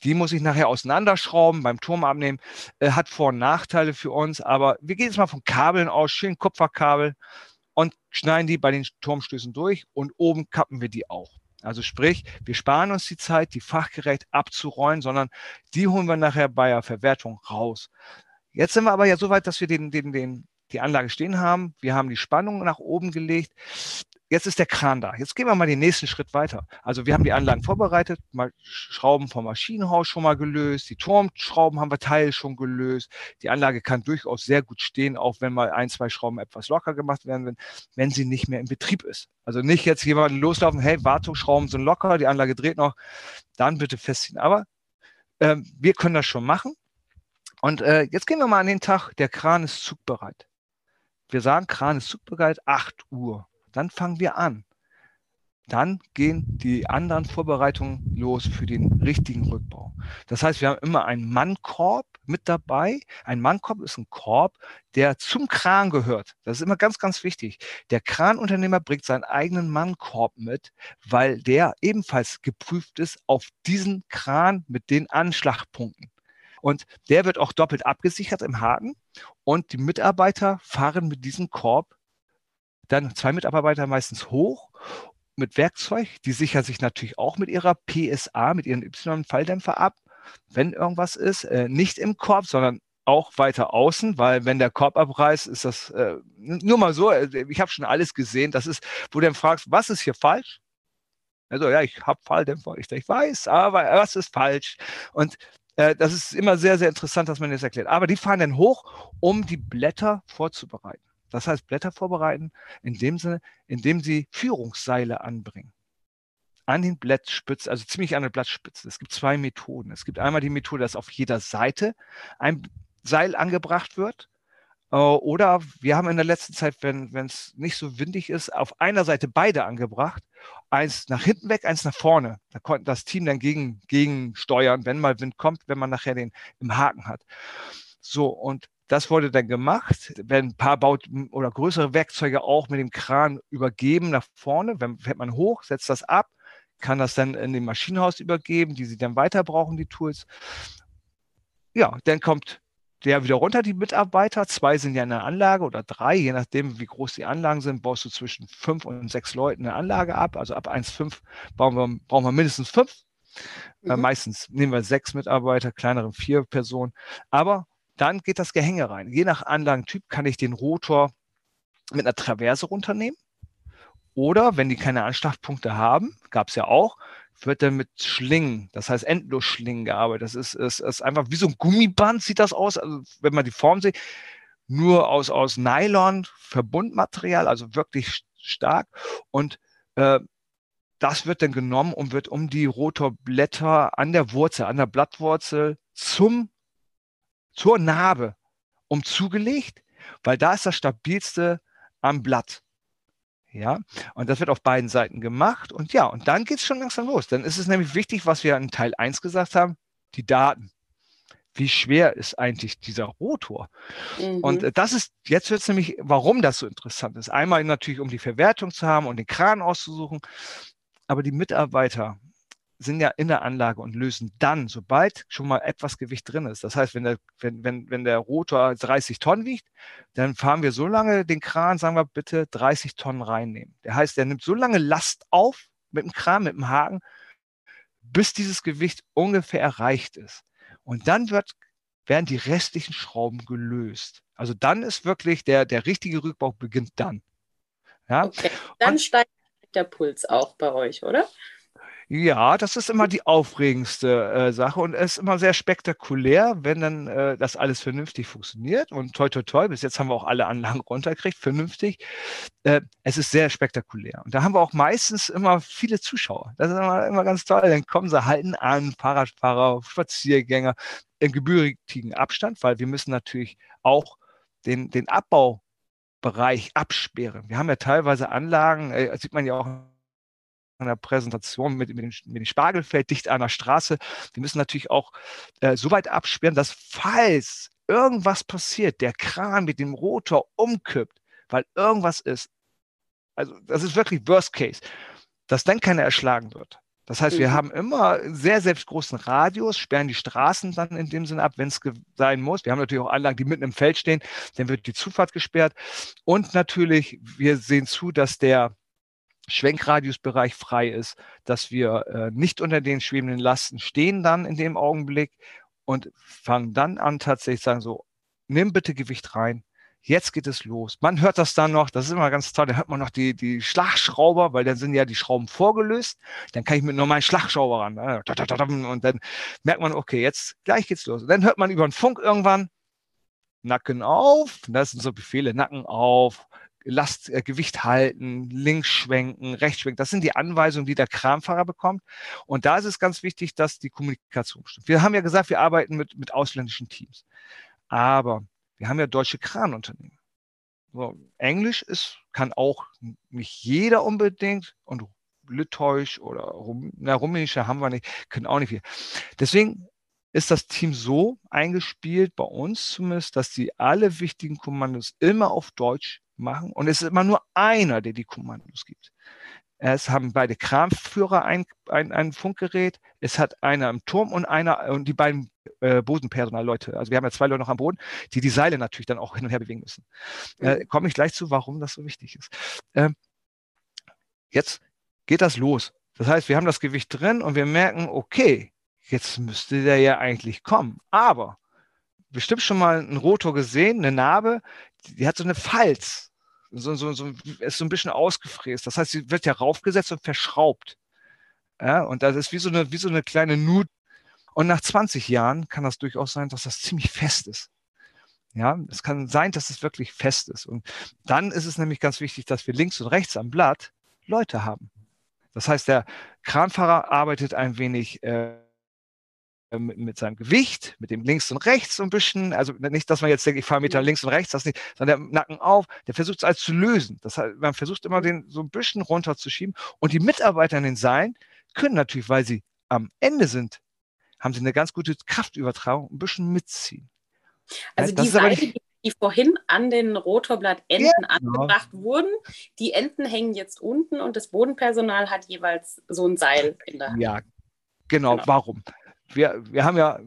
Die muss ich nachher auseinanderschrauben, beim Turm abnehmen. Äh, hat Vor- und Nachteile für uns, aber wir gehen jetzt mal von Kabeln aus, schön Kupferkabel und schneiden die bei den Turmstößen durch und oben kappen wir die auch. Also sprich, wir sparen uns die Zeit, die fachgerecht abzurollen, sondern die holen wir nachher bei der Verwertung raus. Jetzt sind wir aber ja so weit, dass wir den, den, den, die Anlage stehen haben. Wir haben die Spannung nach oben gelegt jetzt ist der Kran da. Jetzt gehen wir mal den nächsten Schritt weiter. Also wir haben die Anlagen vorbereitet, mal Schrauben vom Maschinenhaus schon mal gelöst, die Turmschrauben haben wir teils schon gelöst. Die Anlage kann durchaus sehr gut stehen, auch wenn mal ein, zwei Schrauben etwas locker gemacht werden, wenn, wenn sie nicht mehr in Betrieb ist. Also nicht jetzt jemanden loslaufen, hey, Wartungsschrauben sind locker, die Anlage dreht noch, dann bitte festziehen. Aber äh, wir können das schon machen. Und äh, jetzt gehen wir mal an den Tag, der Kran ist zugbereit. Wir sagen, Kran ist zugbereit, 8 Uhr dann fangen wir an. Dann gehen die anderen Vorbereitungen los für den richtigen Rückbau. Das heißt, wir haben immer einen Mannkorb mit dabei. Ein Mannkorb ist ein Korb, der zum Kran gehört. Das ist immer ganz, ganz wichtig. Der Kranunternehmer bringt seinen eigenen Mannkorb mit, weil der ebenfalls geprüft ist auf diesen Kran mit den Anschlagpunkten. Und der wird auch doppelt abgesichert im Haken. Und die Mitarbeiter fahren mit diesem Korb dann zwei Mitarbeiter meistens hoch mit Werkzeug. Die sichern sich natürlich auch mit ihrer PSA, mit ihren Y-Falldämpfer ab, wenn irgendwas ist. Äh, nicht im Korb, sondern auch weiter außen, weil wenn der Korb abreißt, ist das äh, nur mal so, äh, ich habe schon alles gesehen, das ist, wo du dann fragst, was ist hier falsch? Also ja, ich habe Falldämpfer, ich, ich weiß, aber was ist falsch? Und äh, das ist immer sehr, sehr interessant, dass man das erklärt. Aber die fahren dann hoch, um die Blätter vorzubereiten. Das heißt, Blätter vorbereiten in dem Sinne, indem sie Führungsseile anbringen. An den Blattspitzen, also ziemlich an der Blattspitze. Es gibt zwei Methoden. Es gibt einmal die Methode, dass auf jeder Seite ein Seil angebracht wird. Äh, oder wir haben in der letzten Zeit, wenn es nicht so windig ist, auf einer Seite beide angebracht. Eins nach hinten weg, eins nach vorne. Da konnte das Team dann gegen, gegen steuern, wenn mal Wind kommt, wenn man nachher den im Haken hat. So, und das wurde dann gemacht, wenn ein paar Baut oder größere Werkzeuge auch mit dem Kran übergeben nach vorne, wenn fährt man hoch, setzt das ab, kann das dann in dem Maschinenhaus übergeben, die sie dann weiter brauchen, die Tools. Ja, dann kommt der wieder runter, die Mitarbeiter. Zwei sind ja in der Anlage oder drei, je nachdem, wie groß die Anlagen sind, baust du zwischen fünf und sechs Leuten eine Anlage ab. Also ab 1,5 bauen wir, brauchen wir mindestens fünf. Äh, mhm. Äh, meistens nehmen wir sechs Mitarbeiter, kleineren vier Personen. Aber dann geht das Gehänge rein. Je nach Anlagentyp kann ich den Rotor mit einer Traverse runternehmen. Oder wenn die keine Anschlagpunkte haben, gab es ja auch, wird dann mit Schlingen, das heißt Endlosschlingen gearbeitet. Das ist, ist, ist einfach wie so ein Gummiband, sieht das aus, also wenn man die Form sieht, nur aus, aus Nylon, Verbundmaterial, also wirklich stark. Und äh, das wird dann genommen und wird um die Rotorblätter an der Wurzel, an der Blattwurzel zum, zur Narbe umzugelegt, weil da ist das stabilste am Blatt. Ja, und das wird auf beiden Seiten gemacht. Und ja, und dann geht es schon langsam los. Dann ist es nämlich wichtig, was wir in Teil 1 gesagt haben, die Daten. Wie schwer ist eigentlich dieser Rotor? Mhm. Und das ist, jetzt wird es nämlich, warum das so interessant ist. Einmal natürlich, um die Verwertung zu haben und den Kran auszusuchen. Aber die Mitarbeiter sind ja in der Anlage und lösen dann, sobald schon mal etwas Gewicht drin ist. Das heißt, wenn der, wenn, wenn, wenn der Rotor 30 Tonnen wiegt, dann fahren wir so lange den Kran, sagen wir bitte 30 Tonnen reinnehmen. Der heißt, der nimmt so lange Last auf mit dem Kran, mit dem Haken, bis dieses Gewicht ungefähr erreicht ist. Und dann wird, werden die restlichen Schrauben gelöst. Also dann ist wirklich der, der richtige Rückbau beginnt dann. Ja? Okay. Dann und, steigt der Puls auch bei euch, oder? Ja, das ist immer die aufregendste äh, Sache und es ist immer sehr spektakulär, wenn dann äh, das alles vernünftig funktioniert. Und toi, toi, toi, bis jetzt haben wir auch alle Anlagen runtergekriegt, vernünftig. Äh, es ist sehr spektakulär. Und da haben wir auch meistens immer viele Zuschauer. Das ist immer, immer ganz toll. Dann kommen sie halten an, Fahrradfahrer, Spaziergänger im gebührigen Abstand, weil wir müssen natürlich auch den, den Abbaubereich absperren. Wir haben ja teilweise Anlagen, äh, sieht man ja auch einer Präsentation mit, mit, dem, mit dem Spargelfeld dicht an der Straße. Die müssen natürlich auch äh, so weit absperren, dass falls irgendwas passiert, der Kran mit dem Rotor umkippt, weil irgendwas ist, also das ist wirklich Worst Case, dass dann keiner erschlagen wird. Das heißt, wir mhm. haben immer sehr selbstgroßen Radius, sperren die Straßen dann in dem Sinne ab, wenn es sein muss. Wir haben natürlich auch Anlagen, die mitten im Feld stehen, dann wird die Zufahrt gesperrt. Und natürlich, wir sehen zu, dass der Schwenkradiusbereich frei ist, dass wir äh, nicht unter den schwebenden Lasten stehen dann in dem Augenblick und fangen dann an tatsächlich sagen so, nimm bitte Gewicht rein, jetzt geht es los. Man hört das dann noch, das ist immer ganz toll, da hört man noch die, die Schlagschrauber, weil dann sind ja die Schrauben vorgelöst, dann kann ich mit normalen Schlagschrauber ran äh, und dann merkt man, okay, jetzt gleich geht's los. Und dann hört man über den Funk irgendwann, Nacken auf, das sind so Befehle, Nacken auf, Last, äh, Gewicht halten, links schwenken, rechts schwenken. Das sind die Anweisungen, die der Kranfahrer bekommt. Und da ist es ganz wichtig, dass die Kommunikation stimmt. Wir haben ja gesagt, wir arbeiten mit, mit ausländischen Teams. Aber wir haben ja deutsche Kranunternehmen. So, Englisch ist, kann auch nicht jeder unbedingt und Litauisch oder Rum, na, Rumänische haben wir nicht, können auch nicht viel. Deswegen ist das Team so eingespielt, bei uns zumindest, dass sie alle wichtigen Kommandos immer auf Deutsch machen. Und es ist immer nur einer, der die Kommandos gibt. Es haben beide Kramführer ein, ein, ein Funkgerät. Es hat einer im Turm und einer, und die beiden äh, Bodenpersonal, Leute. Also wir haben ja zwei Leute noch am Boden, die die Seile natürlich dann auch hin und her bewegen müssen. Äh. Komme ich gleich zu, warum das so wichtig ist. Ähm, jetzt geht das los. Das heißt, wir haben das Gewicht drin und wir merken, okay, jetzt müsste der ja eigentlich kommen. Aber bestimmt schon mal einen Rotor gesehen, eine Narbe, die hat so eine Falz. So, so, so, ist so ein bisschen ausgefräst. Das heißt, sie wird ja raufgesetzt und verschraubt. Ja, und das ist wie so eine, wie so eine kleine Nut. Und nach 20 Jahren kann das durchaus sein, dass das ziemlich fest ist. Ja, es kann sein, dass es wirklich fest ist. Und dann ist es nämlich ganz wichtig, dass wir links und rechts am Blatt Leute haben. Das heißt, der Kranfahrer arbeitet ein wenig äh, mit, mit, seinem Gewicht, mit dem links und rechts so ein bisschen. Also nicht, dass man jetzt denkt, ich fahre Meter links und rechts, das nicht, sondern der Nacken auf, der versucht es als zu lösen. Das heißt, man versucht immer den so ein bisschen runterzuschieben. Und die Mitarbeiter in den Seilen können natürlich, weil sie am Ende sind, haben sie eine ganz gute Kraftübertragung, ein bisschen mitziehen. Also das die Seile, die, die vorhin an den Rotorblattenden ja, angebracht genau. wurden, die Enden hängen jetzt unten und das Bodenpersonal hat jeweils so ein Seil in der Hand. Ja, genau. genau. Warum? Wir, wir haben ja,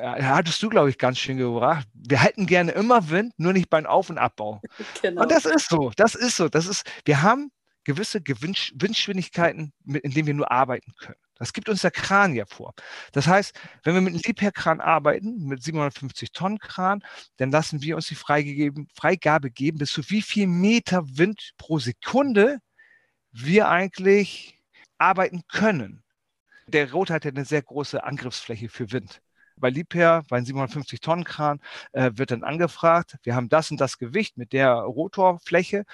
hattest du, glaube ich, ganz schön gebracht, wir hätten gerne immer Wind, nur nicht beim Auf- und Abbau. *laughs* Genau. Und das ist so, das ist so. Das ist, wir haben gewisse Windgeschwindigkeiten, in denen wir nur arbeiten können. Das gibt uns der Kran ja vor. Das heißt, wenn wir mit einem Liebherr-Kran arbeiten, mit 750 Tonnen Kran, dann lassen wir uns die Freigabe geben, bis zu wie viel Meter Wind pro Sekunde wir eigentlich arbeiten können. Der Rot hat ja eine sehr große Angriffsfläche für Wind. Bei Liebherr, bei einem 750 Tonnen Kran, äh, wird dann angefragt, wir haben das und das Gewicht mit der Rotorfläche.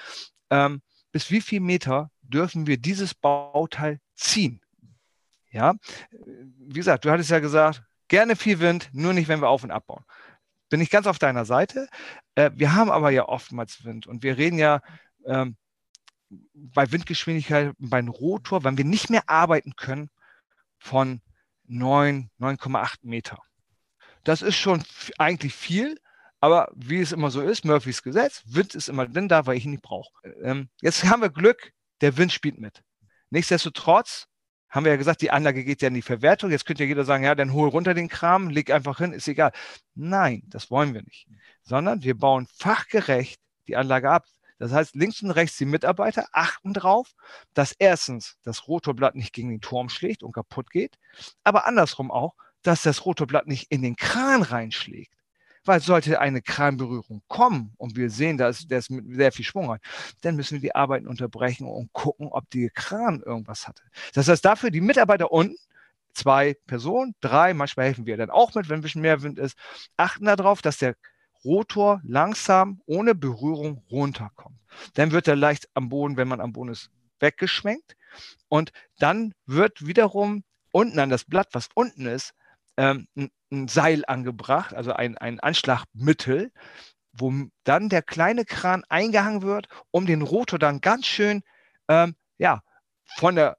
Ähm, bis wie viel Meter dürfen wir dieses Bauteil ziehen? Ja, wie gesagt, du hattest ja gesagt, gerne viel Wind, nur nicht, wenn wir auf und abbauen. Bin ich ganz auf deiner Seite. Äh, wir haben aber ja oftmals Wind und wir reden ja ähm, bei Windgeschwindigkeit beim Rotor, wenn wir nicht mehr arbeiten können, von 9, 9,8 Meter. Das ist schon eigentlich viel, aber wie es immer so ist, Murphys Gesetz, Wind ist immer dann da, weil ich ihn nicht brauche. Ähm, jetzt haben wir Glück, der Wind spielt mit. Nichtsdestotrotz haben wir ja gesagt, die Anlage geht ja in die Verwertung. Jetzt könnte ja jeder sagen, ja, dann hol runter den Kram, leg einfach hin, ist egal. Nein, das wollen wir nicht. Sondern wir bauen fachgerecht die Anlage ab. Das heißt, links und rechts die Mitarbeiter achten darauf, dass erstens das Rotorblatt nicht gegen den Turm schlägt und kaputt geht, aber andersrum auch, dass das Rotorblatt nicht in den Kran reinschlägt. Weil sollte eine Kranberührung kommen und wir sehen, dass der mit sehr viel Schwung hat, dann müssen wir die Arbeiten unterbrechen und gucken, ob die Kran irgendwas hatte. Das heißt, dafür die Mitarbeiter unten, zwei Personen, drei, manchmal helfen wir dann auch mit, wenn ein bisschen mehr Wind ist, achten darauf, dass der Rotor langsam ohne Berührung runterkommt. Dann wird er leicht am Boden, wenn man am Boden ist, weggeschwenkt. Und dann wird wiederum unten an das Blatt, was unten ist, ähm, ein, ein, Seil angebracht, also ein, ein Anschlagmittel, wo dann der kleine Kran eingehangen wird, um den Rotor dann ganz schön ähm, ja, von der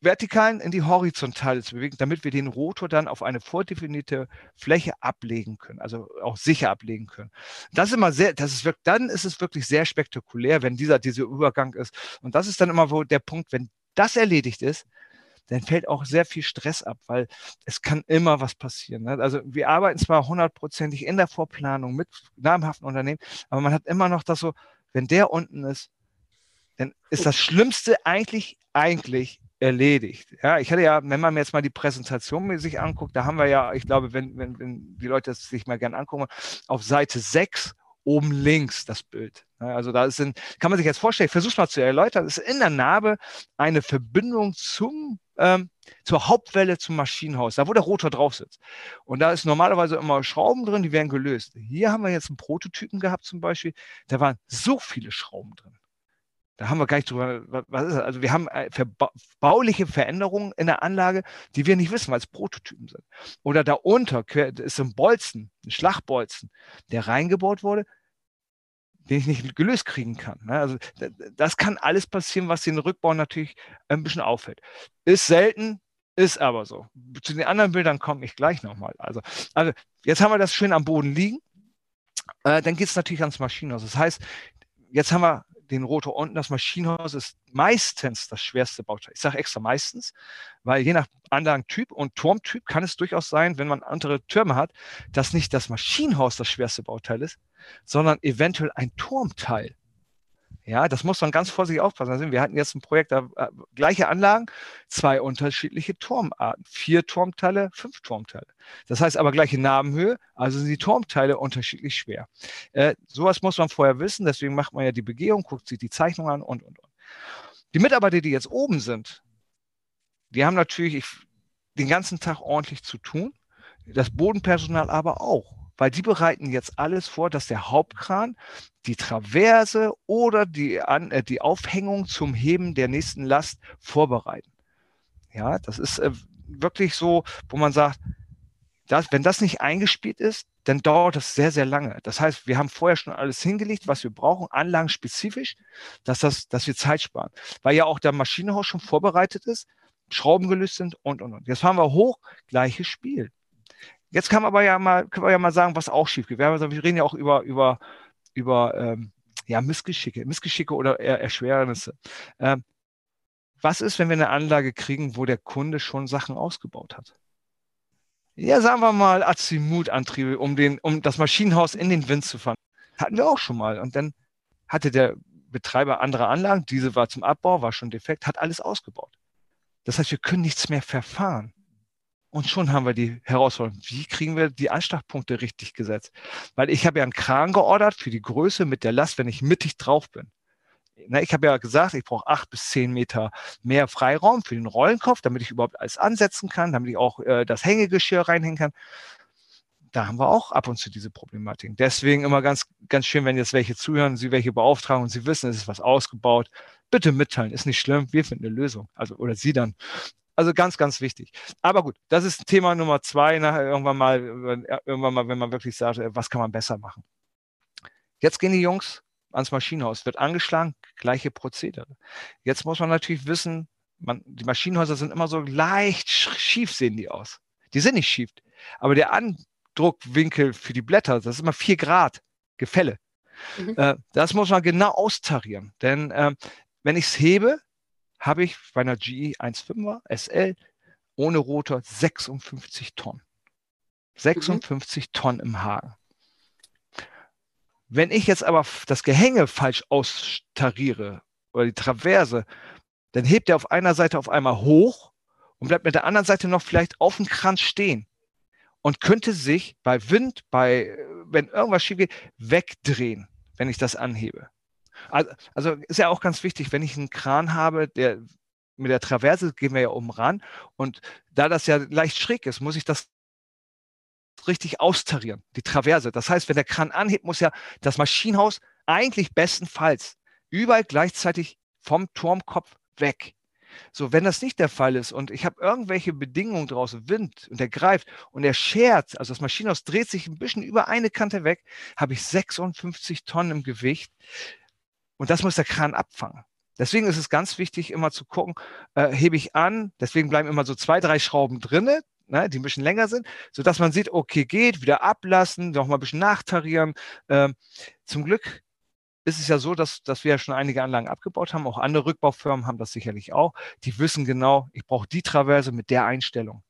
vertikalen in die horizontale zu bewegen, damit wir den Rotor dann auf eine vordefinierte Fläche ablegen können, also auch sicher ablegen können. Das ist immer sehr, das ist wirklich, dann ist es wirklich sehr spektakulär, wenn dieser, dieser Übergang ist. Und das ist dann immer wo der Punkt, wenn das erledigt ist, dann fällt auch sehr viel Stress ab, weil es kann immer was passieren. Ne? Also wir arbeiten zwar hundertprozentig in der Vorplanung mit namhaften Unternehmen, aber man hat immer noch das so, wenn der unten ist, dann ist das Schlimmste eigentlich, eigentlich erledigt. Ja, ich hatte ja, wenn man mir jetzt mal die Präsentation sich anguckt, da haben wir ja, ich glaube, wenn, wenn, wenn die Leute das sich mal gerne angucken, auf Seite 6 oben links das Bild. Also da ist, kann man sich jetzt vorstellen, ich versuche es mal zu erläutern, ist in der Narbe eine Verbindung zum, ähm, zur Hauptwelle zum Maschinenhaus, da wo der Rotor drauf sitzt. Und da ist normalerweise immer Schrauben drin, die werden gelöst. Hier haben wir jetzt einen Prototypen gehabt zum Beispiel, da waren so viele Schrauben drin. Da haben wir gar nicht drüber, was ist das? Also wir haben äh, bauliche Veränderungen in der Anlage, die wir nicht wissen, weil es Prototypen sind. Oder darunter ist ein Bolzen, ein Schlagbolzen, der reingebaut wurde, den ich nicht gelöst kriegen kann. Ne? Also das kann alles passieren, was den Rückbau natürlich ein bisschen auffällt. Ist selten, ist aber so. Zu den anderen Bildern komme ich gleich nochmal. Also, also jetzt haben wir das schön am Boden liegen. Äh, dann geht es natürlich ans Maschinenhaus. Das heißt, jetzt haben wir den Rotor unten. Das Maschinenhaus ist meistens das schwerste Bauteil. Ich sage extra meistens, weil je nach Anlagentyp und Turmtyp kann es durchaus sein, wenn man andere Türme hat, dass nicht das Maschinenhaus das schwerste Bauteil ist, sondern eventuell ein Turmteil. Ja, das muss man ganz vorsichtig aufpassen. Wir hatten jetzt ein Projekt, da äh, gleiche Anlagen, zwei unterschiedliche Turmarten, vier Turmteile, fünf Turmteile. Das heißt aber gleiche Nabenhöhe, also sind die Turmteile unterschiedlich schwer. Äh, sowas muss man vorher wissen, deswegen macht man ja die Begehung, guckt sich die Zeichnung an und, und, und. Die Mitarbeiter, die jetzt oben sind, die haben natürlich den ganzen Tag ordentlich zu tun, das Bodenpersonal aber auch weil die bereiten jetzt alles vor, dass der Hauptkran die Traverse oder die, An äh, die Aufhängung zum Heben der nächsten Last vorbereiten. Ja, das ist äh, wirklich so, wo man sagt, dass, wenn das nicht eingespielt ist, dann dauert das sehr, sehr lange. Das heißt, wir haben vorher schon alles hingelegt, was wir brauchen, anlagenspezifisch, dass, das, dass wir Zeit sparen. Weil ja auch der Maschinenhaus schon vorbereitet ist, Schrauben gelöst sind und, und, und. Jetzt fahren wir hoch, gleiches Spiel. Jetzt kann man aber ja mal, können wir ja mal sagen, was auch schief geht. Wir, haben, wir reden ja auch über, über, über ähm, ja, Missgeschicke, Missgeschicke oder eher Erschwernisse. Ähm, was ist, wenn wir eine Anlage kriegen, wo der Kunde schon Sachen ausgebaut hat? Ja, sagen wir mal Azimut-Antriebe, um, den, um das Maschinenhaus in den Wind zu fahren. Hatten wir auch schon mal. Und dann hatte der Betreiber andere Anlagen, diese war zum Abbau, war schon defekt, hat alles ausgebaut. Das heißt, wir können nichts mehr verfahren. Und schon haben wir die Herausforderung, wie kriegen wir die Anschlagpunkte richtig gesetzt? Weil ich habe ja einen Kran geordert für die Größe mit der Last, wenn ich mittig drauf bin. Na, ich habe ja gesagt, ich brauche acht bis zehn Meter mehr Freiraum für den Rollenkopf, damit ich überhaupt alles ansetzen kann, damit ich auch äh, das Hängegeschirr reinhängen kann. Da haben wir auch ab und zu diese Problematik. Deswegen immer ganz, ganz schön, wenn jetzt welche zuhören, Sie welche beauftragen und Sie wissen, es ist was ausgebaut. Bitte mitteilen, ist nicht schlimm, wir finden eine Lösung. Also, oder Sie dann. Also ganz, ganz wichtig. Aber gut, das ist Thema Nummer zwei. Nachher irgendwann mal, irgendwann mal, wenn man wirklich sagt, äh, was kann man besser machen. Jetzt gehen die Jungs ans Maschinenhaus, wird angeschlagen, gleiche Prozedere. Jetzt muss man natürlich wissen, man, die Maschinenhäuser sind immer so leicht schief sehen die aus. Die sind nicht schief, aber der Andruckwinkel für die Blätter, das ist immer vier Grad Gefälle. Mhm. Äh, das muss man genau austarieren, denn äh, wenn ich es hebe, habe ich bei einer GE 1.5er SL ohne Rotor 56 Tonnen. 56 mhm. Tonnen im Haken. Wenn ich jetzt aber das Gehänge falsch austariere oder die Traverse, dann hebt er auf einer Seite auf einmal hoch und bleibt mit der anderen Seite noch vielleicht auf dem Kranz stehen und könnte sich bei Wind, bei, wenn irgendwas schief geht, wegdrehen, wenn ich das anhebe. Also, ist ja auch ganz wichtig, wenn ich einen Kran habe, der mit der Traverse gehen wir ja oben ran und da das ja leicht schräg ist, muss ich das richtig austarieren, die Traverse. Das heißt, wenn der Kran anhebt, muss ja das Maschinenhaus eigentlich bestenfalls überall gleichzeitig vom Turmkopf weg. So, wenn das nicht der Fall ist und ich habe irgendwelche Bedingungen draußen, Wind und der greift und er schert, also das Maschinenhaus dreht sich ein bisschen über eine Kante weg, habe ich 56 Tonnen im Gewicht. Und das muss der Kran abfangen. Deswegen ist es ganz wichtig, immer zu gucken, äh, hebe ich an, deswegen bleiben immer so zwei, drei Schrauben drinne, ne, die ein bisschen länger sind, sodass man sieht, okay, geht, wieder ablassen, noch mal ein bisschen nachtarieren. Ähm, zum Glück ist es ja so, dass, dass wir ja schon einige Anlagen abgebaut haben, auch andere Rückbaufirmen haben das sicherlich auch. Die wissen genau, ich brauche die Traverse mit der Einstellung.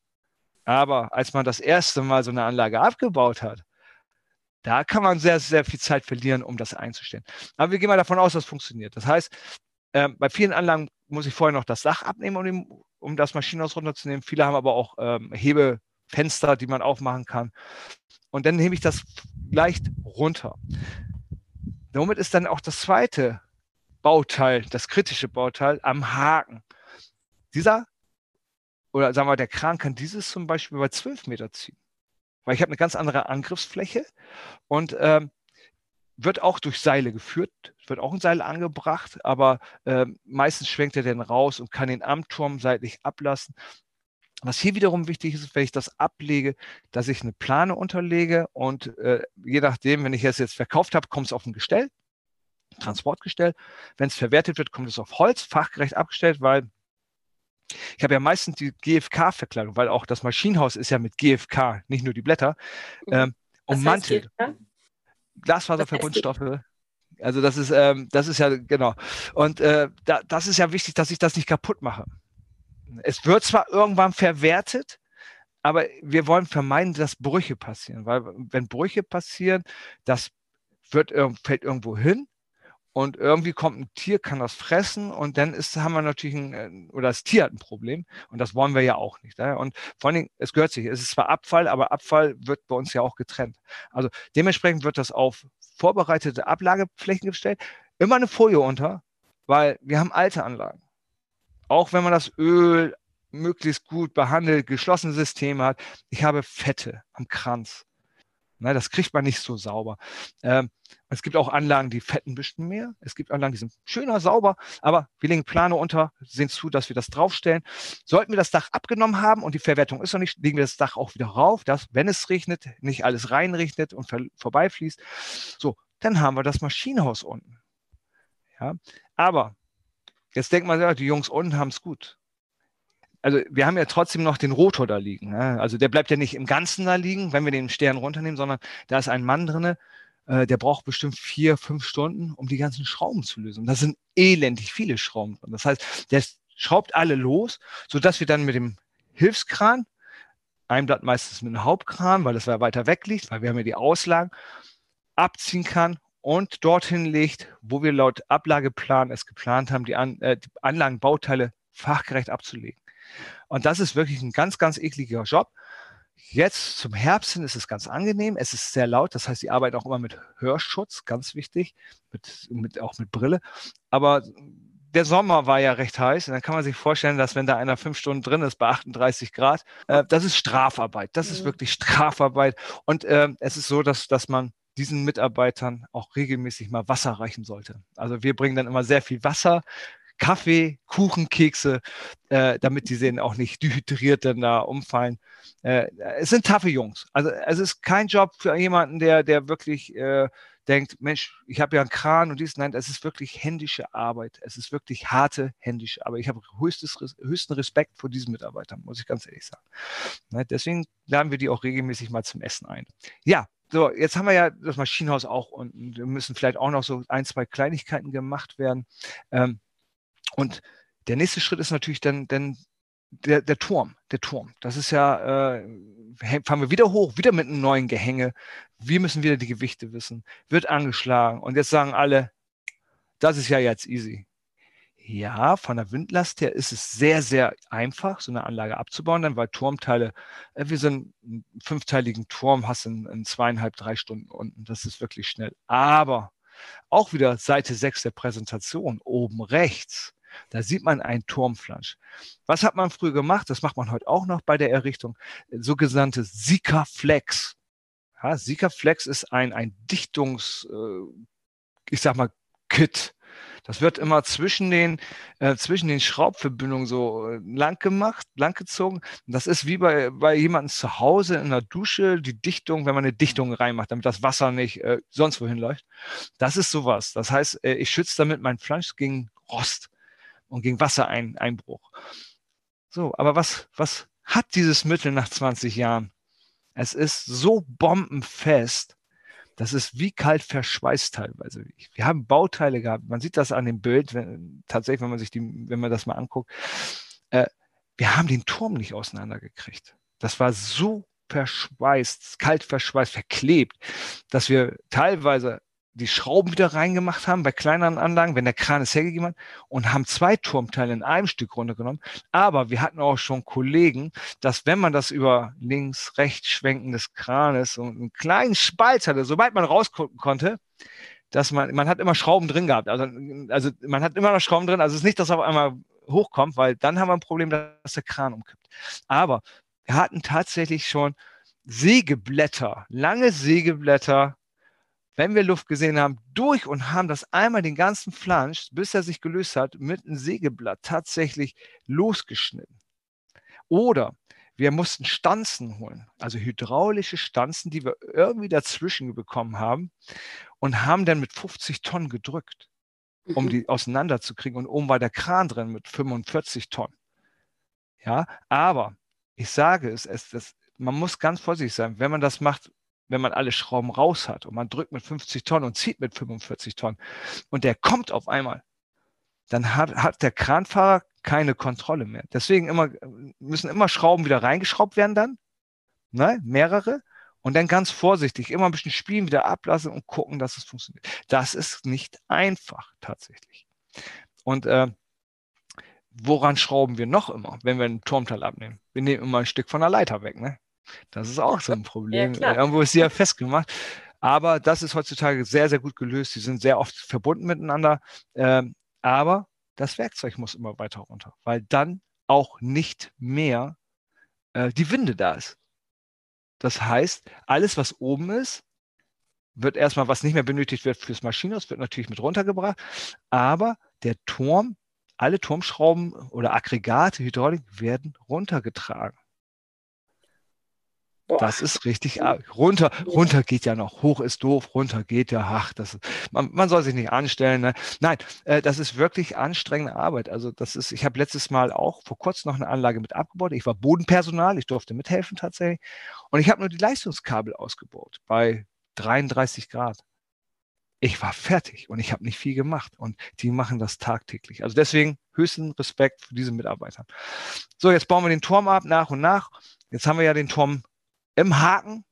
Aber als man das erste Mal so eine Anlage abgebaut hat, da kann man sehr, sehr viel Zeit verlieren, um das einzustellen. Aber wir gehen mal davon aus, dass es funktioniert. Das heißt, äh, bei vielen Anlagen muss ich vorher noch das Dach abnehmen, um, um das Maschinenhaus runterzunehmen. Viele haben aber auch ähm, Hebefenster, die man aufmachen kann. Und dann nehme ich das leicht runter. Somit ist dann auch das zweite Bauteil, das kritische Bauteil, am Haken. Dieser, oder sagen wir, der Kran kann dieses zum Beispiel bei 12 Meter ziehen weil ich habe eine ganz andere Angriffsfläche und ähm, wird auch durch Seile geführt, wird auch ein Seil angebracht, aber äh, meistens schwenkt er dann raus und kann den Amturm seitlich ablassen. Was hier wiederum wichtig ist, wenn ich das ablege, dass ich eine Plane unterlege und äh, je nachdem, wenn ich es jetzt verkauft habe, kommt es auf ein Gestell, Transportgestell. Wenn es verwertet wird, kommt es auf Holz, fachgerecht abgestellt, weil ich habe ja meistens die GFK-Verkleidung, weil auch das Maschinenhaus ist ja mit GFK, nicht nur die Blätter, mhm. ähm, ummantelt. Glasfaserverbundstoffe, Also das ist, ähm, das ist ja, genau. Und äh, da, das ist ja wichtig, dass ich das nicht kaputt mache. Es wird zwar irgendwann verwertet, aber wir wollen vermeiden, dass Brüche passieren, weil wenn Brüche passieren, das wird, fällt irgendwo hin und irgendwie kommt ein Tier, kann das fressen und dann ist, haben wir natürlich ein, äh, oder das Tier hat ein Problem und das wollen wir ja auch nicht. Ne? Und vor allen Dingen, es gehört sich, es ist zwar Abfall, aber Abfall wird bei uns ja auch getrennt. Also dementsprechend wird das auf vorbereitete Ablageflächen gestellt, immer eine Folie unter, weil wir haben alte Anlagen. Auch wenn man das Öl möglichst gut behandelt, geschlossene Systeme hat. Ich habe Fette am Kranz. Na, das kriegt man nicht so sauber. Ähm, es gibt auch Anlagen, die fetten ein bisschen mehr. Es gibt Anlagen, die sind schöner, sauber, aber wir legen Plane unter, sehen zu, dass wir das draufstellen. Sollten wir das Dach abgenommen haben und die Verwertung ist noch nicht, legen wir das Dach auch wieder rauf, dass, wenn es regnet, nicht alles reinregnet und vorbeifließt. So, dann haben wir das Maschinenhaus unten. Ja, aber jetzt denkt man, ja, die Jungs unten haben es gut also wir haben ja trotzdem noch den Rotor da liegen. Ne? Also der bleibt ja nicht im Ganzen da liegen, wenn wir den Stern runternehmen, sondern da ist ein Mann drinne, äh, der braucht bestimmt vier, fünf Stunden, um die ganzen Schrauben zu lösen. Das sind elendig viele Schrauben. Das heißt, der schraubt alle los, sodass wir dann mit dem Hilfskran, ein Blatt meistens mit einem Hauptkran, weil das weiter weg liegt, weil wir haben ja die Auslagen, abziehen kann und dorthin legt, wo wir laut Ablageplan es geplant haben, die, An äh, die Anlagenbauteile fachgerecht abzulegen. Und das ist wirklich ein ganz, ganz ekliger Job. Jetzt zum Herbst hin ist es ganz angenehm. Es ist sehr laut, das heißt, die arbeiten auch immer mit Hörschutz, ganz wichtig, mit, mit, auch mit Brille. Aber der Sommer war ja recht heiß und dann kann man sich vorstellen, dass wenn da einer fünf Stunden drin ist bei 38 Grad, äh, das ist Strafarbeit. Das mhm. ist wirklich Strafarbeit. Und äh, es ist so, dass, dass man diesen Mitarbeitern auch regelmäßig mal Wasser reichen sollte. Also wir bringen dann immer sehr viel Wasser, Kaffee, Kuchen, Kekse, äh, damit die sehen auch nicht dehydriert dann da umfallen. Äh, es sind taffe Jungs. Also es ist kein Job für jemanden, der, der wirklich äh, denkt, Mensch, ich habe ja einen Kran und dies. Nein, es ist wirklich händische Arbeit. Es ist wirklich harte händische Arbeit. Ich habe höchsten Respekt vor diesen Mitarbeitern, muss ich ganz ehrlich sagen. Ne, deswegen laden wir die auch regelmäßig mal zum Essen ein. Ja, so, jetzt haben wir ja das Maschinenhaus auch und wir müssen vielleicht auch noch so ein, zwei Kleinigkeiten gemacht werden. Ähm, und der nächste Schritt ist natürlich dann, dann der, der Turm, der Turm. Das ist ja, äh, fahren wir wieder hoch, wieder mit einem neuen Gehänge. Wir müssen wieder die Gewichte wissen. Wird angeschlagen. Und jetzt sagen alle, das ist ja jetzt easy. Ja, von der Windlast her ist es sehr, sehr einfach, so eine Anlage abzubauen, dann weil Turmteile, äh, wir sind einen fünfteiligen Turm, hast in, in zweieinhalb, drei Stunden unten. Das ist wirklich schnell. Aber auch wieder Seite 6 der Präsentation, oben rechts da sieht man einen Turmflansch. Was hat man früher gemacht? Das macht man heute auch noch bei der Errichtung. Sogenannte Sika-Flex. Ja, Sika-Flex ist ein, ein Dichtungs, äh, ich sag mal, Kit. Das wird immer zwischen den, äh, zwischen den Schraubverbindungen so äh, lang gemacht, lang gezogen. Das ist wie bei, bei jemandem zu Hause in der Dusche, die Dichtung, wenn man eine Dichtung reinmacht, damit das Wasser nicht äh, sonst wohin läuft. Das ist sowas. Das heißt, äh, ich schütze damit meinen Flansch gegen Rost und gegen Wassereinbruch. So, aber was, was hat dieses Mittel nach 20 Jahren? Es ist so bombenfest, das ist wie kalt verschweißt teilweise. Wir haben Bauteile gehabt. Man sieht das an dem Bild, wenn, tatsächlich, wenn man sich die, wenn man das mal anguckt. Äh, wir haben den Turm nicht auseinandergekriegt. Das war so verschweißt, kalt verschweißt, verklebt, dass wir teilweise die Schrauben wieder reingemacht haben bei kleineren Anlagen, wenn der Kran es hergegeben hat und haben zwei Turmteile in einem Stück runtergenommen. Aber wir hatten auch schon Kollegen, dass wenn man das über links, rechts schwenken des Kranes und einen kleinen Spalt hatte, sobald man rausgucken konnte, dass man, man hat immer Schrauben drin gehabt. Also, also man hat immer noch Schrauben drin. Also es ist nicht, dass auf einmal hochkommt, weil dann haben wir ein Problem, dass der Kran umkippt. Aber wir hatten tatsächlich schon Sägeblätter, lange Sägeblätter wenn wir Luft gesehen haben, durch und haben das einmal den ganzen Flansch, bis er sich gelöst hat, mit einem Sägeblatt tatsächlich losgeschnitten. Oder wir mussten Stanzen holen, also hydraulische Stanzen, die wir irgendwie dazwischen bekommen haben und haben dann mit 50 Tonnen gedrückt, um mhm. die auseinanderzukriegen. Und oben war der Kran drin mit 45 Tonnen. Ja, aber ich sage es, es das, man muss ganz vorsichtig sein. Wenn man das macht wenn man alle Schrauben raus hat und man drückt mit 50 Tonnen und zieht mit 45 Tonnen und der kommt auf einmal, dann hat, hat der Kranfahrer keine Kontrolle mehr. Deswegen immer, müssen immer Schrauben wieder reingeschraubt werden dann, ne? mehrere, und dann ganz vorsichtig immer ein bisschen spielen, wieder ablassen und gucken, dass es funktioniert. Das ist nicht einfach tatsächlich. Und äh, woran schrauben wir noch immer, wenn wir ein Turmteil abnehmen? Wir nehmen immer ein Stück von der Leiter weg. Ne? Das ist auch so ein *laughs* Problem. Ja, Irgendwo ist sie ja festgemacht. Aber das ist heutzutage sehr, sehr gut gelöst. Sie sind sehr oft verbunden miteinander. Ähm, aber das Werkzeug muss immer weiter runter, weil dann auch nicht mehr äh, die Winde da ist. Das heißt, alles, was oben ist, wird erstmal, was nicht mehr benötigt wird fürs Maschinenhaus, wird natürlich mit runtergebracht. Aber der Turm, alle Turmschrauben oder Aggregate, Hydraulik werden runtergetragen. Boah. Das ist richtig runter. Runter geht ja noch. Hoch ist doof. Runter geht ja. Ach, das man, man soll sich nicht anstellen. Ne? Nein, äh, das ist wirklich anstrengende Arbeit. Also das ist. Ich habe letztes Mal auch vor kurzem noch eine Anlage mit abgebaut. Ich war Bodenpersonal. Ich durfte mithelfen tatsächlich. Und ich habe nur die Leistungskabel ausgebaut bei 33 Grad. Ich war fertig und ich habe nicht viel gemacht. Und die machen das tagtäglich. Also deswegen höchsten Respekt für diese Mitarbeiter. So, jetzt bauen wir den Turm ab nach und nach. Jetzt haben wir ja den Turm im Haken,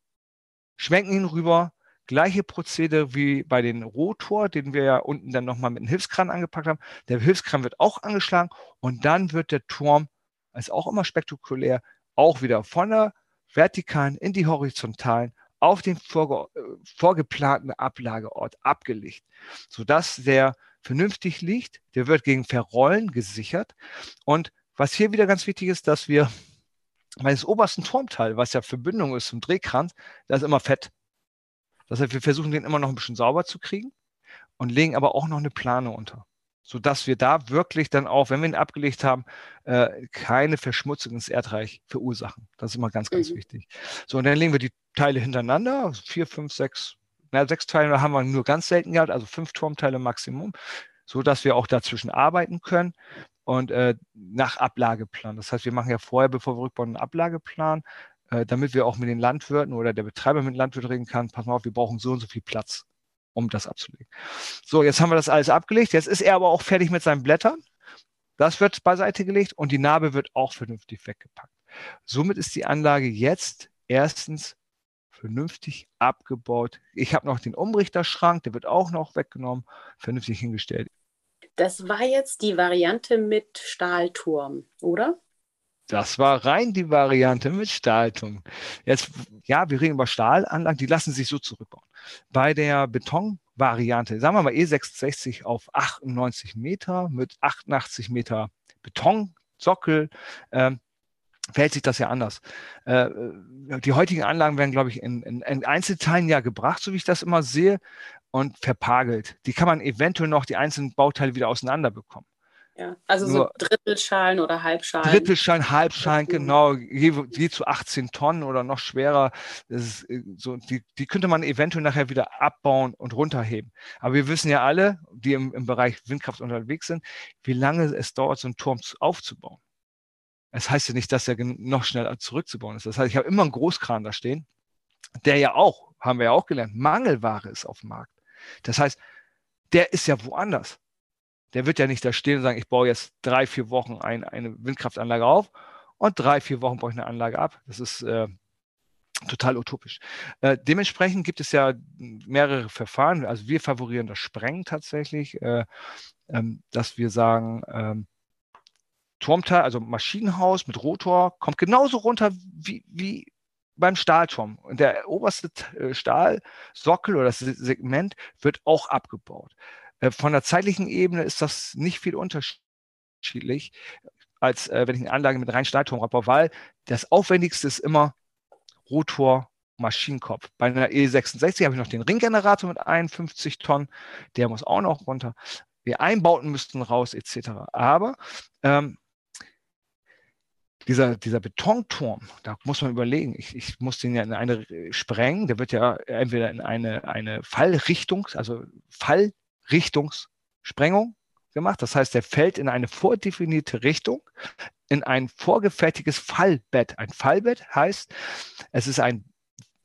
schwenken ihn rüber. Gleiche Prozedere wie bei den Rotor, den wir ja unten dann nochmal mit einem Hilfskran angepackt haben. Der Hilfskran wird auch angeschlagen und dann wird der Turm, ist auch immer spektakulär, auch wieder von der vertikalen in die horizontalen auf den vorge äh, vorgeplanten Ablageort abgelegt, sodass der vernünftig liegt. Der wird gegen Verrollen gesichert. Und was hier wieder ganz wichtig ist, dass wir meines obersten Turmteil, was ja Verbindung ist zum Drehkranz, da ist immer Fett. Das heißt, wir versuchen den immer noch ein bisschen sauber zu kriegen und legen aber auch noch eine Plane unter, sodass wir da wirklich dann auch, wenn wir ihn abgelegt haben, äh, keine Verschmutzung ins Erdreich verursachen. Das ist immer ganz, ganz mhm. wichtig. So, und dann legen wir die Teile hintereinander, vier, fünf, sechs, na, sechs Teile haben wir nur ganz selten gehabt, also fünf Turmteile Maximum, so dass wir auch dazwischen arbeiten können und äh, nach Ablageplan. Das heißt, wir machen ja vorher, bevor wir rückbauen, einen Ablageplan, äh, damit wir auch mit den Landwirten oder der Betreiber mit den Landwirten reden kann, pass mal auf, wir brauchen so und so viel Platz, um das abzulegen. So, jetzt haben wir das alles abgelegt. Jetzt ist er aber auch fertig mit seinen Blättern. Das wird beiseite gelegt und die Narbe wird auch vernünftig weggepackt. Somit ist die Anlage jetzt erstens vernünftig abgebaut. Ich habe noch den Umrichterschrank, der wird auch noch weggenommen, vernünftig hingestellt. Das war jetzt die Variante mit Stahlturm, oder? Das war rein die Variante mit Stahlturm. Jetzt, ja, wir reden über Stahlanlagen, die lassen sich so zurückbauen. Bei der Betonvariante, sagen wir mal E66 auf 98 Meter mit 88 Meter Betonsockel, ähm, verhält sich das ja anders. Äh, die heutigen Anlagen werden, glaube ich, in, in, in, Einzelteilen ja gebracht, so wie ich das immer sehe und verpagelt. Die kann man eventuell noch die einzelnen Bauteile wieder auseinander bekommen. Ja, also Nur so Drittelschalen oder Halbschalen. Drittelschalen, Halbschalen, genau, je, je, zu 18 Tonnen oder noch schwerer. Ist, äh, so, die, die könnte man eventuell nachher wieder abbauen und runterheben. Aber wir wissen ja alle, die im, im Bereich Windkraft unterwegs sind, wie lange es dauert, so einen Turm aufzubauen. Es das heißt ja nicht, dass er noch schneller zurückzubauen ist. Das heißt, ich habe immer einen Großkran da stehen, der ja auch, haben wir ja auch gelernt, Mangelware ist auf dem Markt. Das heißt, der ist ja woanders. Der wird ja nicht da stehen und sagen, ich baue jetzt drei, vier Wochen ein, eine Windkraftanlage auf und drei, vier Wochen baue ich eine Anlage ab. Das ist äh, total utopisch. Äh, dementsprechend gibt es ja mehrere Verfahren. Also wir favorieren das Sprengen tatsächlich, äh, ähm, dass wir sagen, ähm, Turmteil, also Maschinenhaus mit Rotor, kommt genauso runter wie, wie beim Stahlturm. Und der oberste äh, Stahlsockel oder das Segment wird auch abgebaut. Äh, von der zeitlichen Ebene ist das nicht viel unterschiedlich, als äh, wenn ich eine Anlage mit rein Stahlturm abbaue, weil das Aufwendigste ist immer Rotor, Maschinenkopf. Bei einer E66 habe ich noch den Ringgenerator mit 51 Tonnen, der muss auch noch runter. Die Einbauten müssten raus, etc. Aber ähm, dieser, dieser Betonturm, da muss man überlegen, ich, ich muss den ja in eine sprengen, der wird ja entweder in eine, eine Fallrichtung, also Fallrichtungssprengung gemacht. Das heißt, der fällt in eine vordefinierte Richtung, in ein vorgefertigtes Fallbett. Ein Fallbett heißt, es ist ein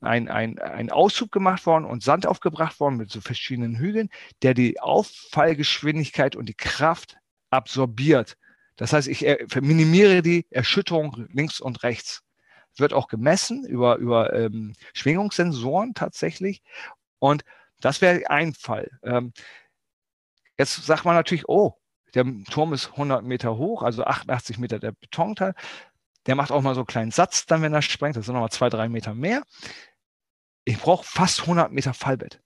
ein, ein, ein Auszug gemacht worden und Sand aufgebracht worden mit so verschiedenen Hügeln, der die Auffallgeschwindigkeit und die Kraft absorbiert. Das heißt, ich minimiere die Erschütterung links und rechts. Wird auch gemessen über, über ähm, Schwingungssensoren tatsächlich. Und das wäre ein Fall. Ähm, jetzt sagt man natürlich, oh, der Turm ist 100 Meter hoch, also 88 Meter der Betonteil. Der macht auch mal so einen kleinen Satz dann, wenn er sprengt. Das sind nochmal zwei, drei Meter mehr. Ich brauche fast 100 Meter Fallbett.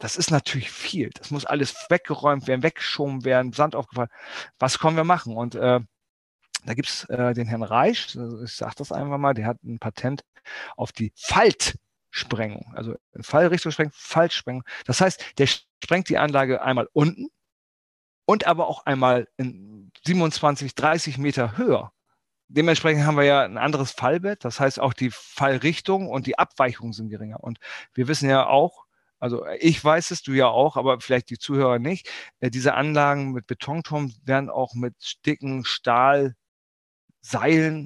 Das ist natürlich viel. Das muss alles weggeräumt werden, weggeschoben werden, Sand aufgefallen. Was können wir machen? Und äh, da gibt's äh, den Herrn Reich, ich sage das einfach mal, der hat ein Patent auf die Faltsprengung. Also Fallrichtung sprengen, Faltsprengung. Das heißt, der sprengt die Anlage einmal unten und aber auch einmal in 27, 30 Meter höher. Dementsprechend haben wir ja ein anderes Fallbett. Das heißt, auch die Fallrichtung und die Abweichungen sind geringer. Und wir wissen ja auch, also ich weiß es, du ja auch, aber vielleicht die Zuhörer nicht, äh, diese Anlagen mit Betonturm werden auch mit dicken Stahlseilen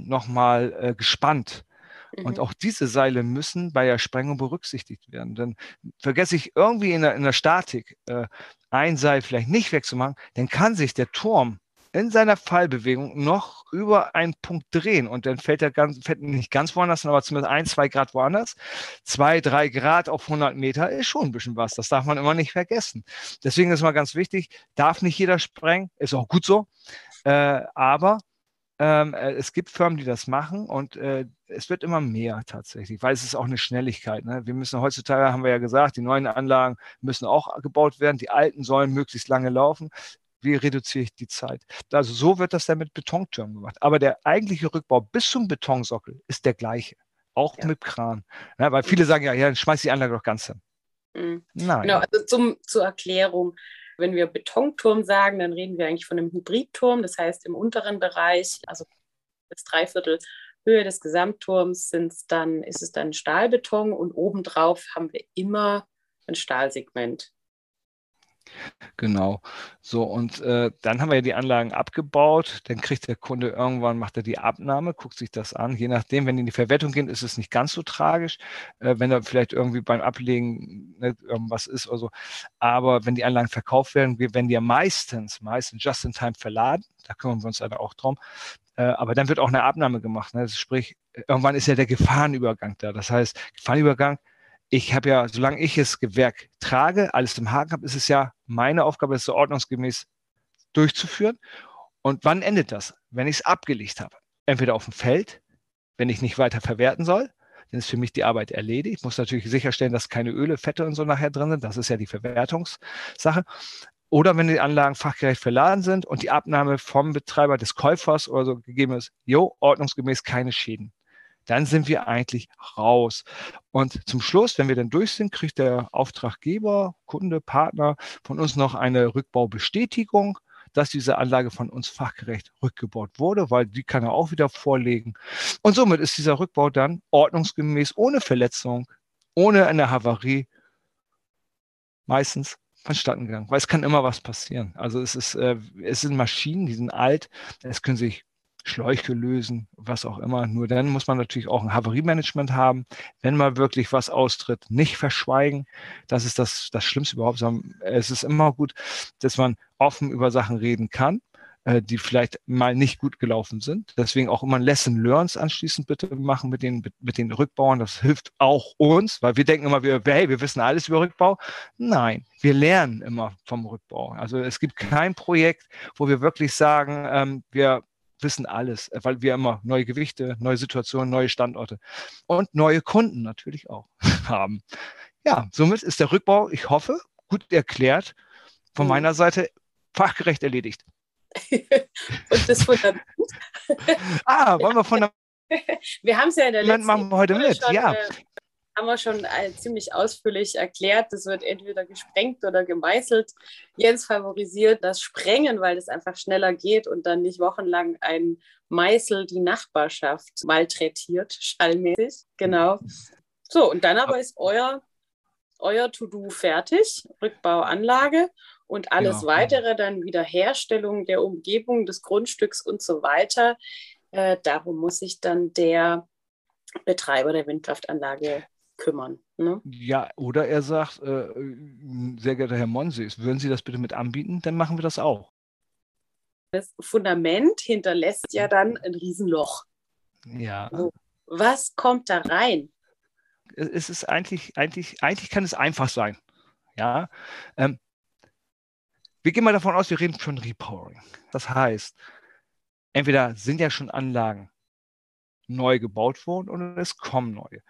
nochmal äh, gespannt. Mhm. Und auch diese Seile müssen bei der Sprengung berücksichtigt werden. Denn vergesse ich irgendwie in der, in der Statik äh, ein Seil vielleicht nicht wegzumachen, dann kann sich der Turm in seiner Fallbewegung noch über einen Punkt drehen und dann fällt er ganz, fällt nicht ganz woanders, aber zumindest ein, zwei Grad woanders. Zwei, drei Grad auf 100 Meter ist schon ein bisschen was. Das darf man immer nicht vergessen. Deswegen ist mal ganz wichtig, darf nicht jeder sprengen, ist auch gut so. Äh, aber ähm, äh, es gibt Firmen, die das machen und äh, es wird immer mehr tatsächlich, weil es ist auch eine Schnelligkeit. Ne? Wir müssen heutzutage, haben wir ja gesagt, die neuen Anlagen müssen auch gebaut werden, die alten sollen möglichst lange laufen wie reduziere ich die Zeit? Also so wird das dann mit Betontürmen gemacht. Aber der eigentliche Rückbau bis zum Betonsockel ist der gleiche. Auch ja. mit Kran. Ja, weil viele sagen ja, ja, dann schmeiß die Anlage doch ganz hin. Mhm. Nein. Genau, also zum, zur Erklärung. Wenn wir Betonturm sagen, dann reden wir eigentlich von einem Hybridturm. Das heißt, im unteren Bereich, also bis dreiviertel Höhe des Gesamtturms, sind's dann, ist es dann Stahlbeton und obendrauf haben wir immer ein Stahlsegment. Genau. So, und äh, dann haben wir ja die Anlagen abgebaut. Dann kriegt der Kunde irgendwann, macht er die Abnahme, guckt sich das an. Je nachdem, wenn die in die Verwertung gehen, ist es nicht ganz so tragisch, äh, wenn da vielleicht irgendwie beim Ablegen ne, irgendwas ist oder so. Aber wenn die Anlagen verkauft werden, wir werden die ja meistens, meistens just in time verladen. Da kümmern wir uns leider auch drum. Äh, aber dann wird auch eine Abnahme gemacht. Ne? Sprich, irgendwann ist ja der Gefahrenübergang da. Das heißt, Gefahrenübergang, ich habe ja, solange ich es Gewerk trage, alles im Haken habe, ist es ja meine Aufgabe, es so ordnungsgemäß durchzuführen. Und wann endet das? Wenn ich es abgelegt habe. Entweder auf dem Feld, wenn ich nicht weiter verwerten soll, dann ist für mich die Arbeit erledigt. Ich muss natürlich sicherstellen, dass keine Öle, Fette und so nachher drin sind. Das ist ja die Verwertungssache. Oder wenn die Anlagen fachgerecht verladen sind und die Abnahme vom Betreiber des Käufers oder so gegeben ist, jo, ordnungsgemäß keine Schäden dann sind wir eigentlich raus. Und zum Schluss, wenn wir dann durch sind, kriegt der Auftraggeber, Kunde, Partner von uns noch eine Rückbaubestätigung, dass diese Anlage von uns fachgerecht rückgebaut wurde, weil die kann er auch wieder vorlegen. Und somit ist dieser Rückbau dann ordnungsgemäß, ohne Verletzung, ohne eine Havarie, meistens vonstatten gegangen, weil es kann immer was passieren. Also es ist, äh, es sind Maschinen, die sind alt, es können sich Schläuche lösen, was auch immer. Nur dann muss man natürlich auch ein Havariemanagement haben. Wenn mal wirklich was austritt, nicht verschweigen. Das ist das, das Schlimmste überhaupt. Es ist immer gut, dass man offen über Sachen reden kann, äh, die vielleicht mal nicht gut gelaufen sind. Deswegen auch immer ein Lesson Learns anschließend bitte machen mit den, mit den Rückbauern. Das hilft auch uns, weil wir denken immer, wir, hey, wir wissen alles über Rückbau. Nein, wir lernen immer vom Rückbau. Also es gibt kein Projekt, wo wir wirklich sagen, ähm, wir wissen alles, äh, weil wir immer neue Gewichte, neue Situationen, neue Standorte und neue Kunden natürlich auch *laughs* haben. Ja, somit ist der Rückbau, ich hoffe, gut erklärt, von mhm. meiner Seite fachgerecht erledigt. *laughs* und das Fundament. ah, wollen wir von der *laughs* wir haben es ja in der letzten machen wir heute mit, ja. Haben wir schon äh, ziemlich ausführlich erklärt. Das wird entweder gesprengt oder gemeißelt. Jens favorisiert das Sprengen, weil es einfach schneller geht und dann nicht wochenlang ein Meißel die Nachbarschaft malträtiert, schallmäßig. Genau. So, und dann aber ist euer, euer To-Do fertig, Rückbauanlage und alles ja. weitere, dann Wiederherstellung der Umgebung des Grundstücks und so weiter. Äh, darum muss sich dann der Betreiber der Windkraftanlage kümmern. Ne? Ja, oder er sagt, äh, sehr geehrter Herr Monsees, würden Sie das bitte mit anbieten? Dann machen wir das auch. Das Fundament hinterlässt ja dann ein Riesenloch. Ja. So, was kommt da rein? Es ist eigentlich, eigentlich, eigentlich kann es einfach sein. Ja. Ähm, wir gehen mal davon aus, wir reden von Repowering. Das heißt, entweder sind ja schon Anlagen neu gebaut worden oder es kommen neue.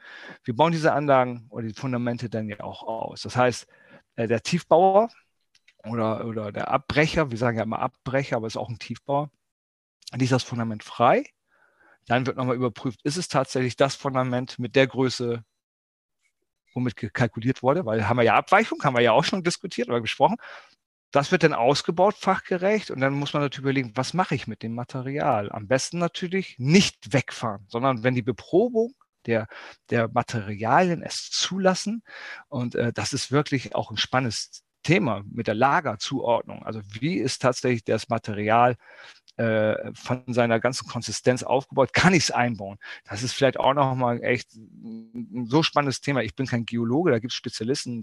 Wir bauen diese Anlagen oder die Fundamente dann ja auch aus. Das heißt, äh, der Tiefbauer oder, oder der Abbrecher, wir sagen ja immer Abbrecher, aber es ist auch ein Tiefbauer, liest das Fundament frei. Dann wird nochmal überprüft, ist es tatsächlich das Fundament mit der Größe, womit kalkuliert wurde, weil haben wir ja Abweichung, haben wir ja auch schon diskutiert oder gesprochen. Das wird dann ausgebaut, fachgerecht, und dann muss man natürlich überlegen, was mache ich mit dem Material? Am besten natürlich nicht wegfahren, sondern wenn die Beprobung der, der Materialien es zulassen, und äh, das ist wirklich auch ein spannendes Thema mit der Lagerzuordnung. Also wie ist tatsächlich das Material äh, von seiner ganzen Konsistenz aufgebaut, kann ich es einbauen. Das ist vielleicht auch noch mal echt ein so spannendes Thema. Ich bin kein Geologe, da gibt es Spezialisten,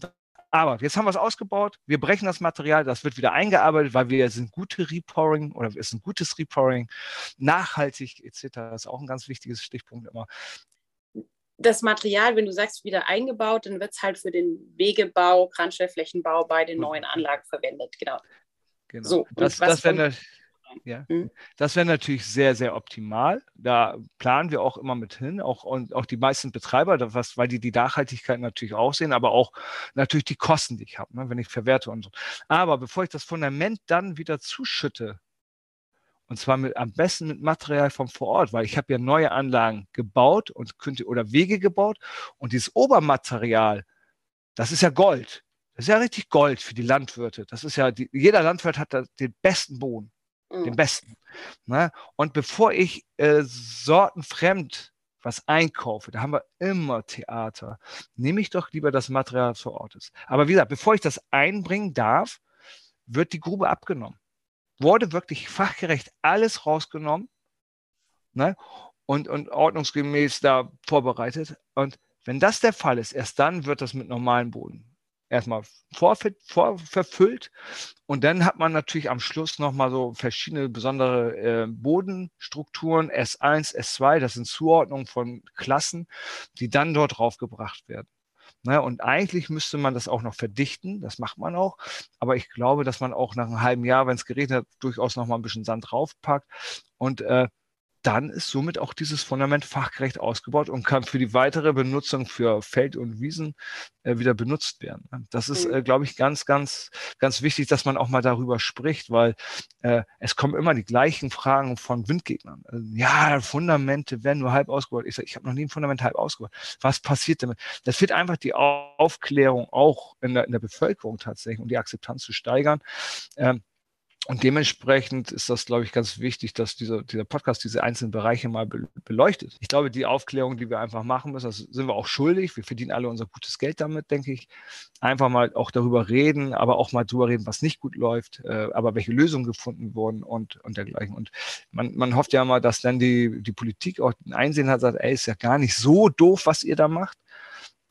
aber jetzt haben wir es ausgebaut, wir brechen das Material, das wird wieder eingearbeitet, weil wir sind gute Repowering oder es ist ein gutes Repowering, nachhaltig etc. Das ist auch ein ganz wichtiges Stichpunkt immer. Das Material, wenn du sagst, wieder eingebaut, dann wird es halt für den Wegebau, Kranstellflächenbau bei den neuen Anlagen verwendet. Genau. Genau. So, das, das wäre ja. Mhm. Das wäre natürlich sehr, sehr optimal. Da planen wir auch immer mit hin, auch, und auch die meisten Betreiber, was, weil die die Nachhaltigkeit natürlich auch sehen, aber auch natürlich die Kosten, die ich habe, ne, wenn ich verwerte und so. Aber bevor ich das Fundament dann wieder zuschütte, und zwar mit, am besten mit Material vom Vorort, weil ich habe ja neue Anlagen gebaut und könnte oder Wege gebaut und dieses Obermaterial, das ist ja Gold. Das ist ja richtig Gold für die Landwirte. Das ist ja, die, jeder Landwirt hat da den besten Boden mhm. den besten. Ne? Und bevor ich äh, sortenfremd was einkaufe, da haben wir immer Theater, nehme ich doch lieber das Material vor Ort ist. Aber wie gesagt, bevor ich das einbringen darf, wird die Grube abgenommen. Wurde wirklich fachgerecht alles rausgenommen ne? und, und ordnungsgemäß da vorbereitet. Und wenn das der Fall ist, erst dann wird das mit normalem Boden erstmal vorverfüllt und dann hat man natürlich am Schluss nochmal so verschiedene besondere äh, Bodenstrukturen, S1, S2, das sind Zuordnungen von Klassen, die dann dort draufgebracht werden. Ne, und eigentlich müsste man das auch noch verdichten, das macht man auch. Aber ich glaube, dass man auch nach einem halben Jahr, wenn es geregnet hat, durchaus noch mal ein bisschen Sand draufpackt. Und äh, dann ist somit auch dieses Fundament fachgerecht ausgebaut und kann für die weitere Benutzung für Feld und Wiesen äh, wieder benutzt werden. Das ist, mhm. äh, glaube ich, ganz, ganz, ganz wichtig, dass man auch mal darüber spricht, weil äh, es kommen immer die gleichen Fragen von Windgegnern. Also, ja, Fundamente werden nur halb ausgebaut. Ich sage, ich habe noch nie ein Fundament halb ausgebaut. Was passiert damit? Das wird einfach die Aufklärung auch in der, in der Bevölkerung tatsächlich, um die Akzeptanz zu steigern. Ähm, und dementsprechend ist das, glaube ich, ganz wichtig, dass dieser, dieser Podcast diese einzelnen Bereiche mal be beleuchtet. Ich glaube, die Aufklärung, die wir einfach machen müssen, das sind wir auch schuldig. Wir verdienen alle unser gutes Geld damit, denke ich. Einfach mal auch darüber reden, aber auch mal darüber reden, was nicht gut läuft, äh, aber welche Lösungen gefunden wurden und, und dergleichen. Und man, man hofft ja mal, dass dann die, die Politik auch Einsehen hat, sagt, ey, ist ja gar nicht so doof, was ihr da macht.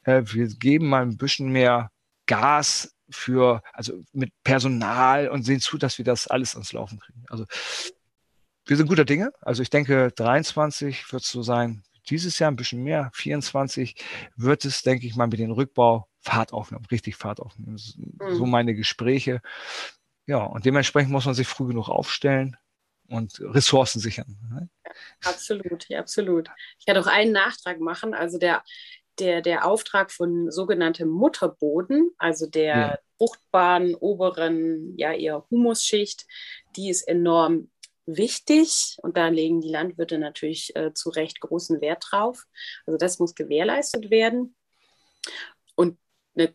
Äh, wir geben mal ein bisschen mehr Gas für, also mit Personal und sehen zu, dass wir das alles ans Laufen kriegen. Also wir sind guter Dinge. Also ich denke, 23 wird es so sein. Dieses Jahr ein bisschen mehr, 24 wird es, denke ich mal, mit dem Rückbau Fahrt aufnehmen, richtig Fahrt aufnehmen. So mhm. meine Gespräche. Ja, und dementsprechend muss man sich früh genug aufstellen und Ressourcen sichern. Ne? Absolut, ja, absolut. Ich werde auch einen Nachtrag machen. Also der der, der Auftrag von sogenanntem Mutterboden, also der ja. fruchtbaren oberen, ja eher Humusschicht, die ist enorm wichtig und da legen die Landwirte natürlich äh, zu Recht großen Wert drauf. Also das muss gewährleistet werden. Und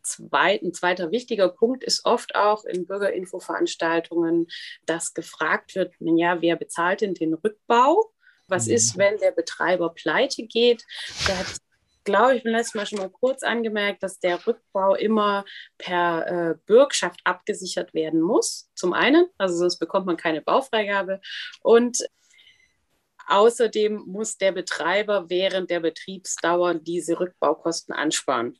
zweit, ein zweiter wichtiger Punkt ist oft auch in Bürgerinfoveranstaltungen, dass gefragt wird, ja, wer bezahlt denn den Rückbau? Was mhm. ist, wenn der Betreiber pleite geht? Der hat glaube ich, beim letzten Mal schon mal kurz angemerkt, dass der Rückbau immer per äh, Bürgschaft abgesichert werden muss. Zum einen, also sonst bekommt man keine Baufreigabe. Und Außerdem muss der Betreiber während der Betriebsdauer diese Rückbaukosten ansparen.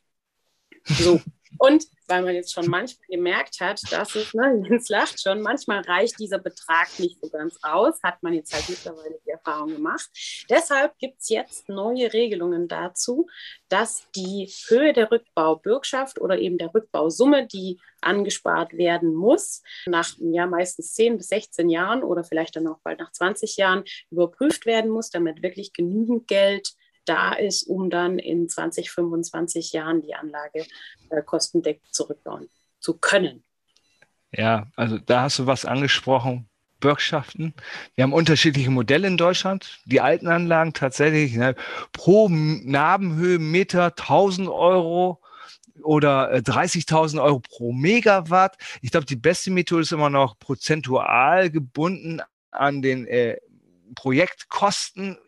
So. Und weil man jetzt schon manchmal gemerkt hat, dass es, ne, *laughs* Jens lacht schon, manchmal reicht dieser Betrag nicht so ganz aus, hat man jetzt halt mittlerweile die Erfahrung gemacht. Deshalb gibt es jetzt neue Regelungen dazu, dass die Höhe der Rückbaubürgschaft oder eben der Rückbausumme, die angespart werden muss, nach ja, meistens 10 bis 16 Jahren oder vielleicht dann auch bald nach 20 Jahren überprüft werden muss, damit wirklich genügend Geld da ist, um dann in 20, 25 Jahren die Anlage äh, kostendeckend zurückbauen zu können. Ja, also da hast du was angesprochen. Bürgschaften. Wir haben unterschiedliche Modelle in Deutschland. Die alten Anlagen tatsächlich ne, pro Nabenhöhenmeter 1000 Euro oder 30.000 äh, Euro pro Megawatt. Ich glaube, die beste Methode ist immer noch prozentual gebunden an den äh, Projektkosten,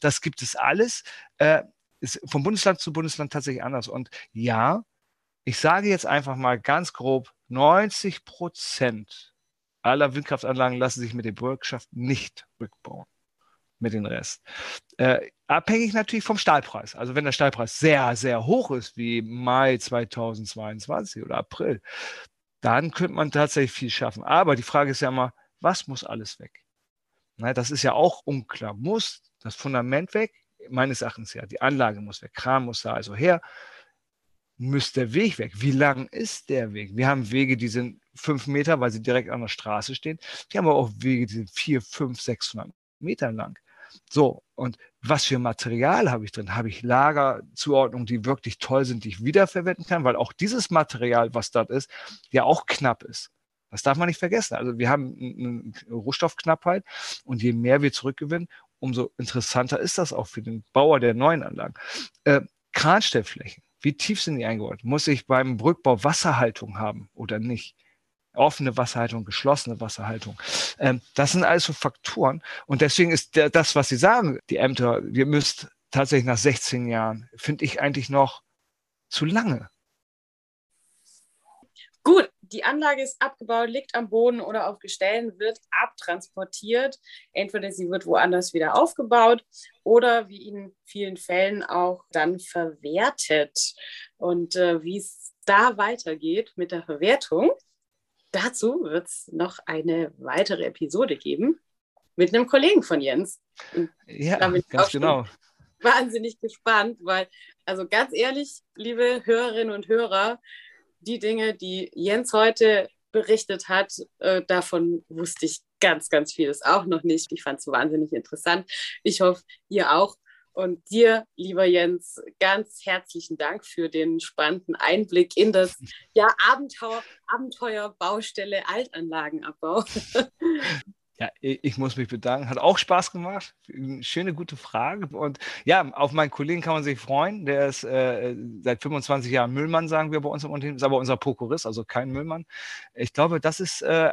das gibt es alles. Äh, ist vom Bundesland zu Bundesland tatsächlich anders. Und ja, ich sage jetzt einfach mal ganz grob, 90 Prozent aller Windkraftanlagen lassen sich mit der Bürgschaft nicht rückbauen. Mit dem Rest. Äh, abhängig natürlich vom Stahlpreis. Also wenn der Stahlpreis sehr, sehr hoch ist, wie Mai 2022 oder April, dann könnte man tatsächlich viel schaffen. Aber die Frage ist ja immer, was muss alles weg? Na, das ist ja auch unklar. Muss das Fundament weg? Meines Erachtens ja. Die Anlage muss weg. Kran muss da also her. Muss der Weg weg? Wie lang ist der Weg? Wir haben Wege, die sind fünf Meter, weil sie direkt an der Straße stehen. Wir haben aber auch Wege, die sind vier, fünf, 600 Meter lang. So, und was für Material habe ich drin? Habe ich Lagerzuordnungen, die wirklich toll sind, die ich wiederverwenden kann? Weil auch dieses Material, was dort ist, ja auch knapp ist. Das darf man nicht vergessen. Also wir haben eine Rohstoffknappheit und je mehr wir zurückgewinnen, umso interessanter ist das auch für den Bauer der neuen Anlagen. Äh, Kranstellflächen, wie tief sind die eingebaut? Muss ich beim Brückbau Wasserhaltung haben oder nicht? offene Wasserhaltung, geschlossene Wasserhaltung. Ähm, das sind alles so Faktoren. Und deswegen ist das, was Sie sagen, die Ämter, ihr müsst tatsächlich nach 16 Jahren, finde ich eigentlich noch zu lange. Die Anlage ist abgebaut, liegt am Boden oder auf Gestellen, wird abtransportiert. Entweder sie wird woanders wieder aufgebaut oder wie in vielen Fällen auch dann verwertet. Und äh, wie es da weitergeht mit der Verwertung, dazu wird es noch eine weitere Episode geben mit einem Kollegen von Jens. Und ja, ganz genau. Wahnsinnig gespannt, weil, also ganz ehrlich, liebe Hörerinnen und Hörer, die Dinge, die Jens heute berichtet hat, äh, davon wusste ich ganz, ganz vieles auch noch nicht. Ich fand es wahnsinnig interessant. Ich hoffe, ihr auch. Und dir, lieber Jens, ganz herzlichen Dank für den spannenden Einblick in das ja, Abenteuer, Abenteuer Baustelle Altanlagenabbau. *laughs* Ja, ich muss mich bedanken. Hat auch Spaß gemacht. Schöne, gute Frage. Und ja, auf meinen Kollegen kann man sich freuen. Der ist äh, seit 25 Jahren Müllmann, sagen wir bei uns im Unternehmen. Ist aber unser Prokurist, also kein Müllmann. Ich glaube, das ist äh,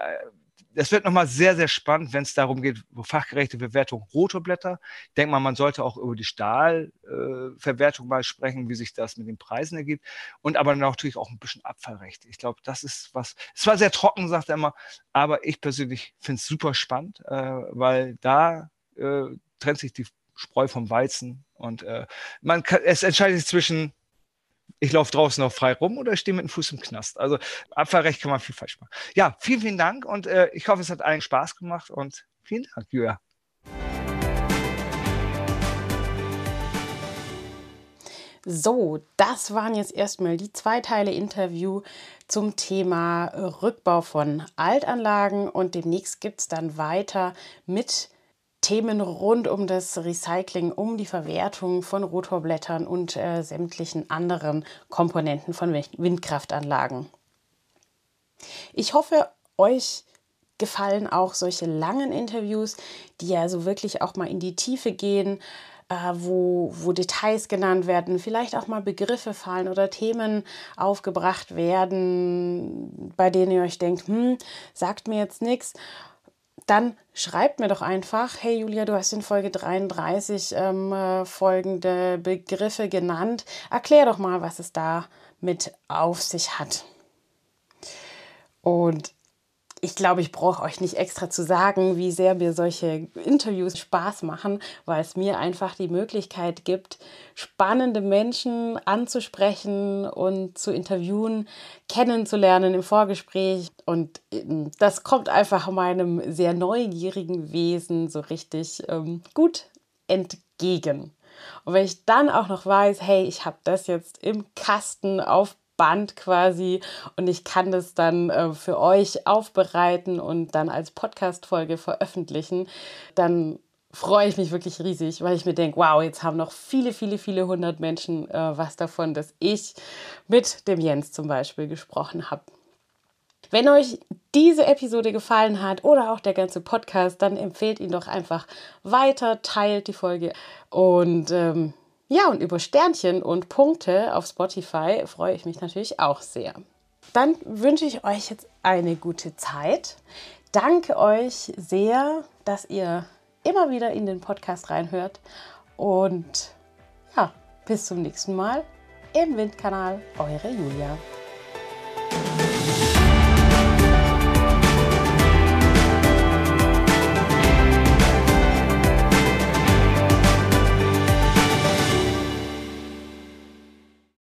das wird nochmal sehr, sehr spannend, wenn es darum geht, fachgerechte Bewertung Rotorblätter. Ich denke mal, man sollte auch über die Stahlverwertung äh, mal sprechen, wie sich das mit den Preisen ergibt. Und aber natürlich auch ein bisschen Abfallrecht. Ich glaube, das ist was, es war sehr trocken, sagt er immer, aber ich persönlich finde es super spannend, äh, weil da äh, trennt sich die Spreu vom Weizen und äh, man kann, es entscheidet sich zwischen ich laufe draußen noch frei rum oder stehe mit dem Fuß im Knast. Also Abfallrecht kann man viel falsch machen. Ja, vielen, vielen Dank und äh, ich hoffe, es hat allen Spaß gemacht und vielen Dank, Julia. So, das waren jetzt erstmal die zwei Teile Interview zum Thema Rückbau von Altanlagen und demnächst gibt es dann weiter mit Themen rund um das Recycling, um die Verwertung von Rotorblättern und äh, sämtlichen anderen Komponenten von Windkraftanlagen. Ich hoffe, euch gefallen auch solche langen Interviews, die ja so wirklich auch mal in die Tiefe gehen, äh, wo, wo Details genannt werden, vielleicht auch mal Begriffe fallen oder Themen aufgebracht werden, bei denen ihr euch denkt, hm, sagt mir jetzt nichts dann schreibt mir doch einfach, hey Julia, du hast in Folge 33 ähm, äh, folgende Begriffe genannt. Erklär doch mal, was es da mit auf sich hat. Und ich glaube, ich brauche euch nicht extra zu sagen, wie sehr mir solche Interviews Spaß machen, weil es mir einfach die Möglichkeit gibt, spannende Menschen anzusprechen und zu interviewen, kennenzulernen im Vorgespräch. Und ähm, das kommt einfach meinem sehr neugierigen Wesen so richtig ähm, gut entgegen. Und wenn ich dann auch noch weiß, hey, ich habe das jetzt im Kasten auf Band quasi und ich kann das dann äh, für euch aufbereiten und dann als Podcast-Folge veröffentlichen, dann freue ich mich wirklich riesig, weil ich mir denke, wow, jetzt haben noch viele, viele, viele hundert Menschen äh, was davon, dass ich mit dem Jens zum Beispiel gesprochen habe. Wenn euch diese Episode gefallen hat oder auch der ganze Podcast, dann empfehlt ihn doch einfach weiter, teilt die Folge und ähm, ja, und über Sternchen und Punkte auf Spotify freue ich mich natürlich auch sehr. Dann wünsche ich euch jetzt eine gute Zeit. Danke euch sehr, dass ihr immer wieder in den Podcast reinhört. Und ja, bis zum nächsten Mal im Windkanal. Eure Julia.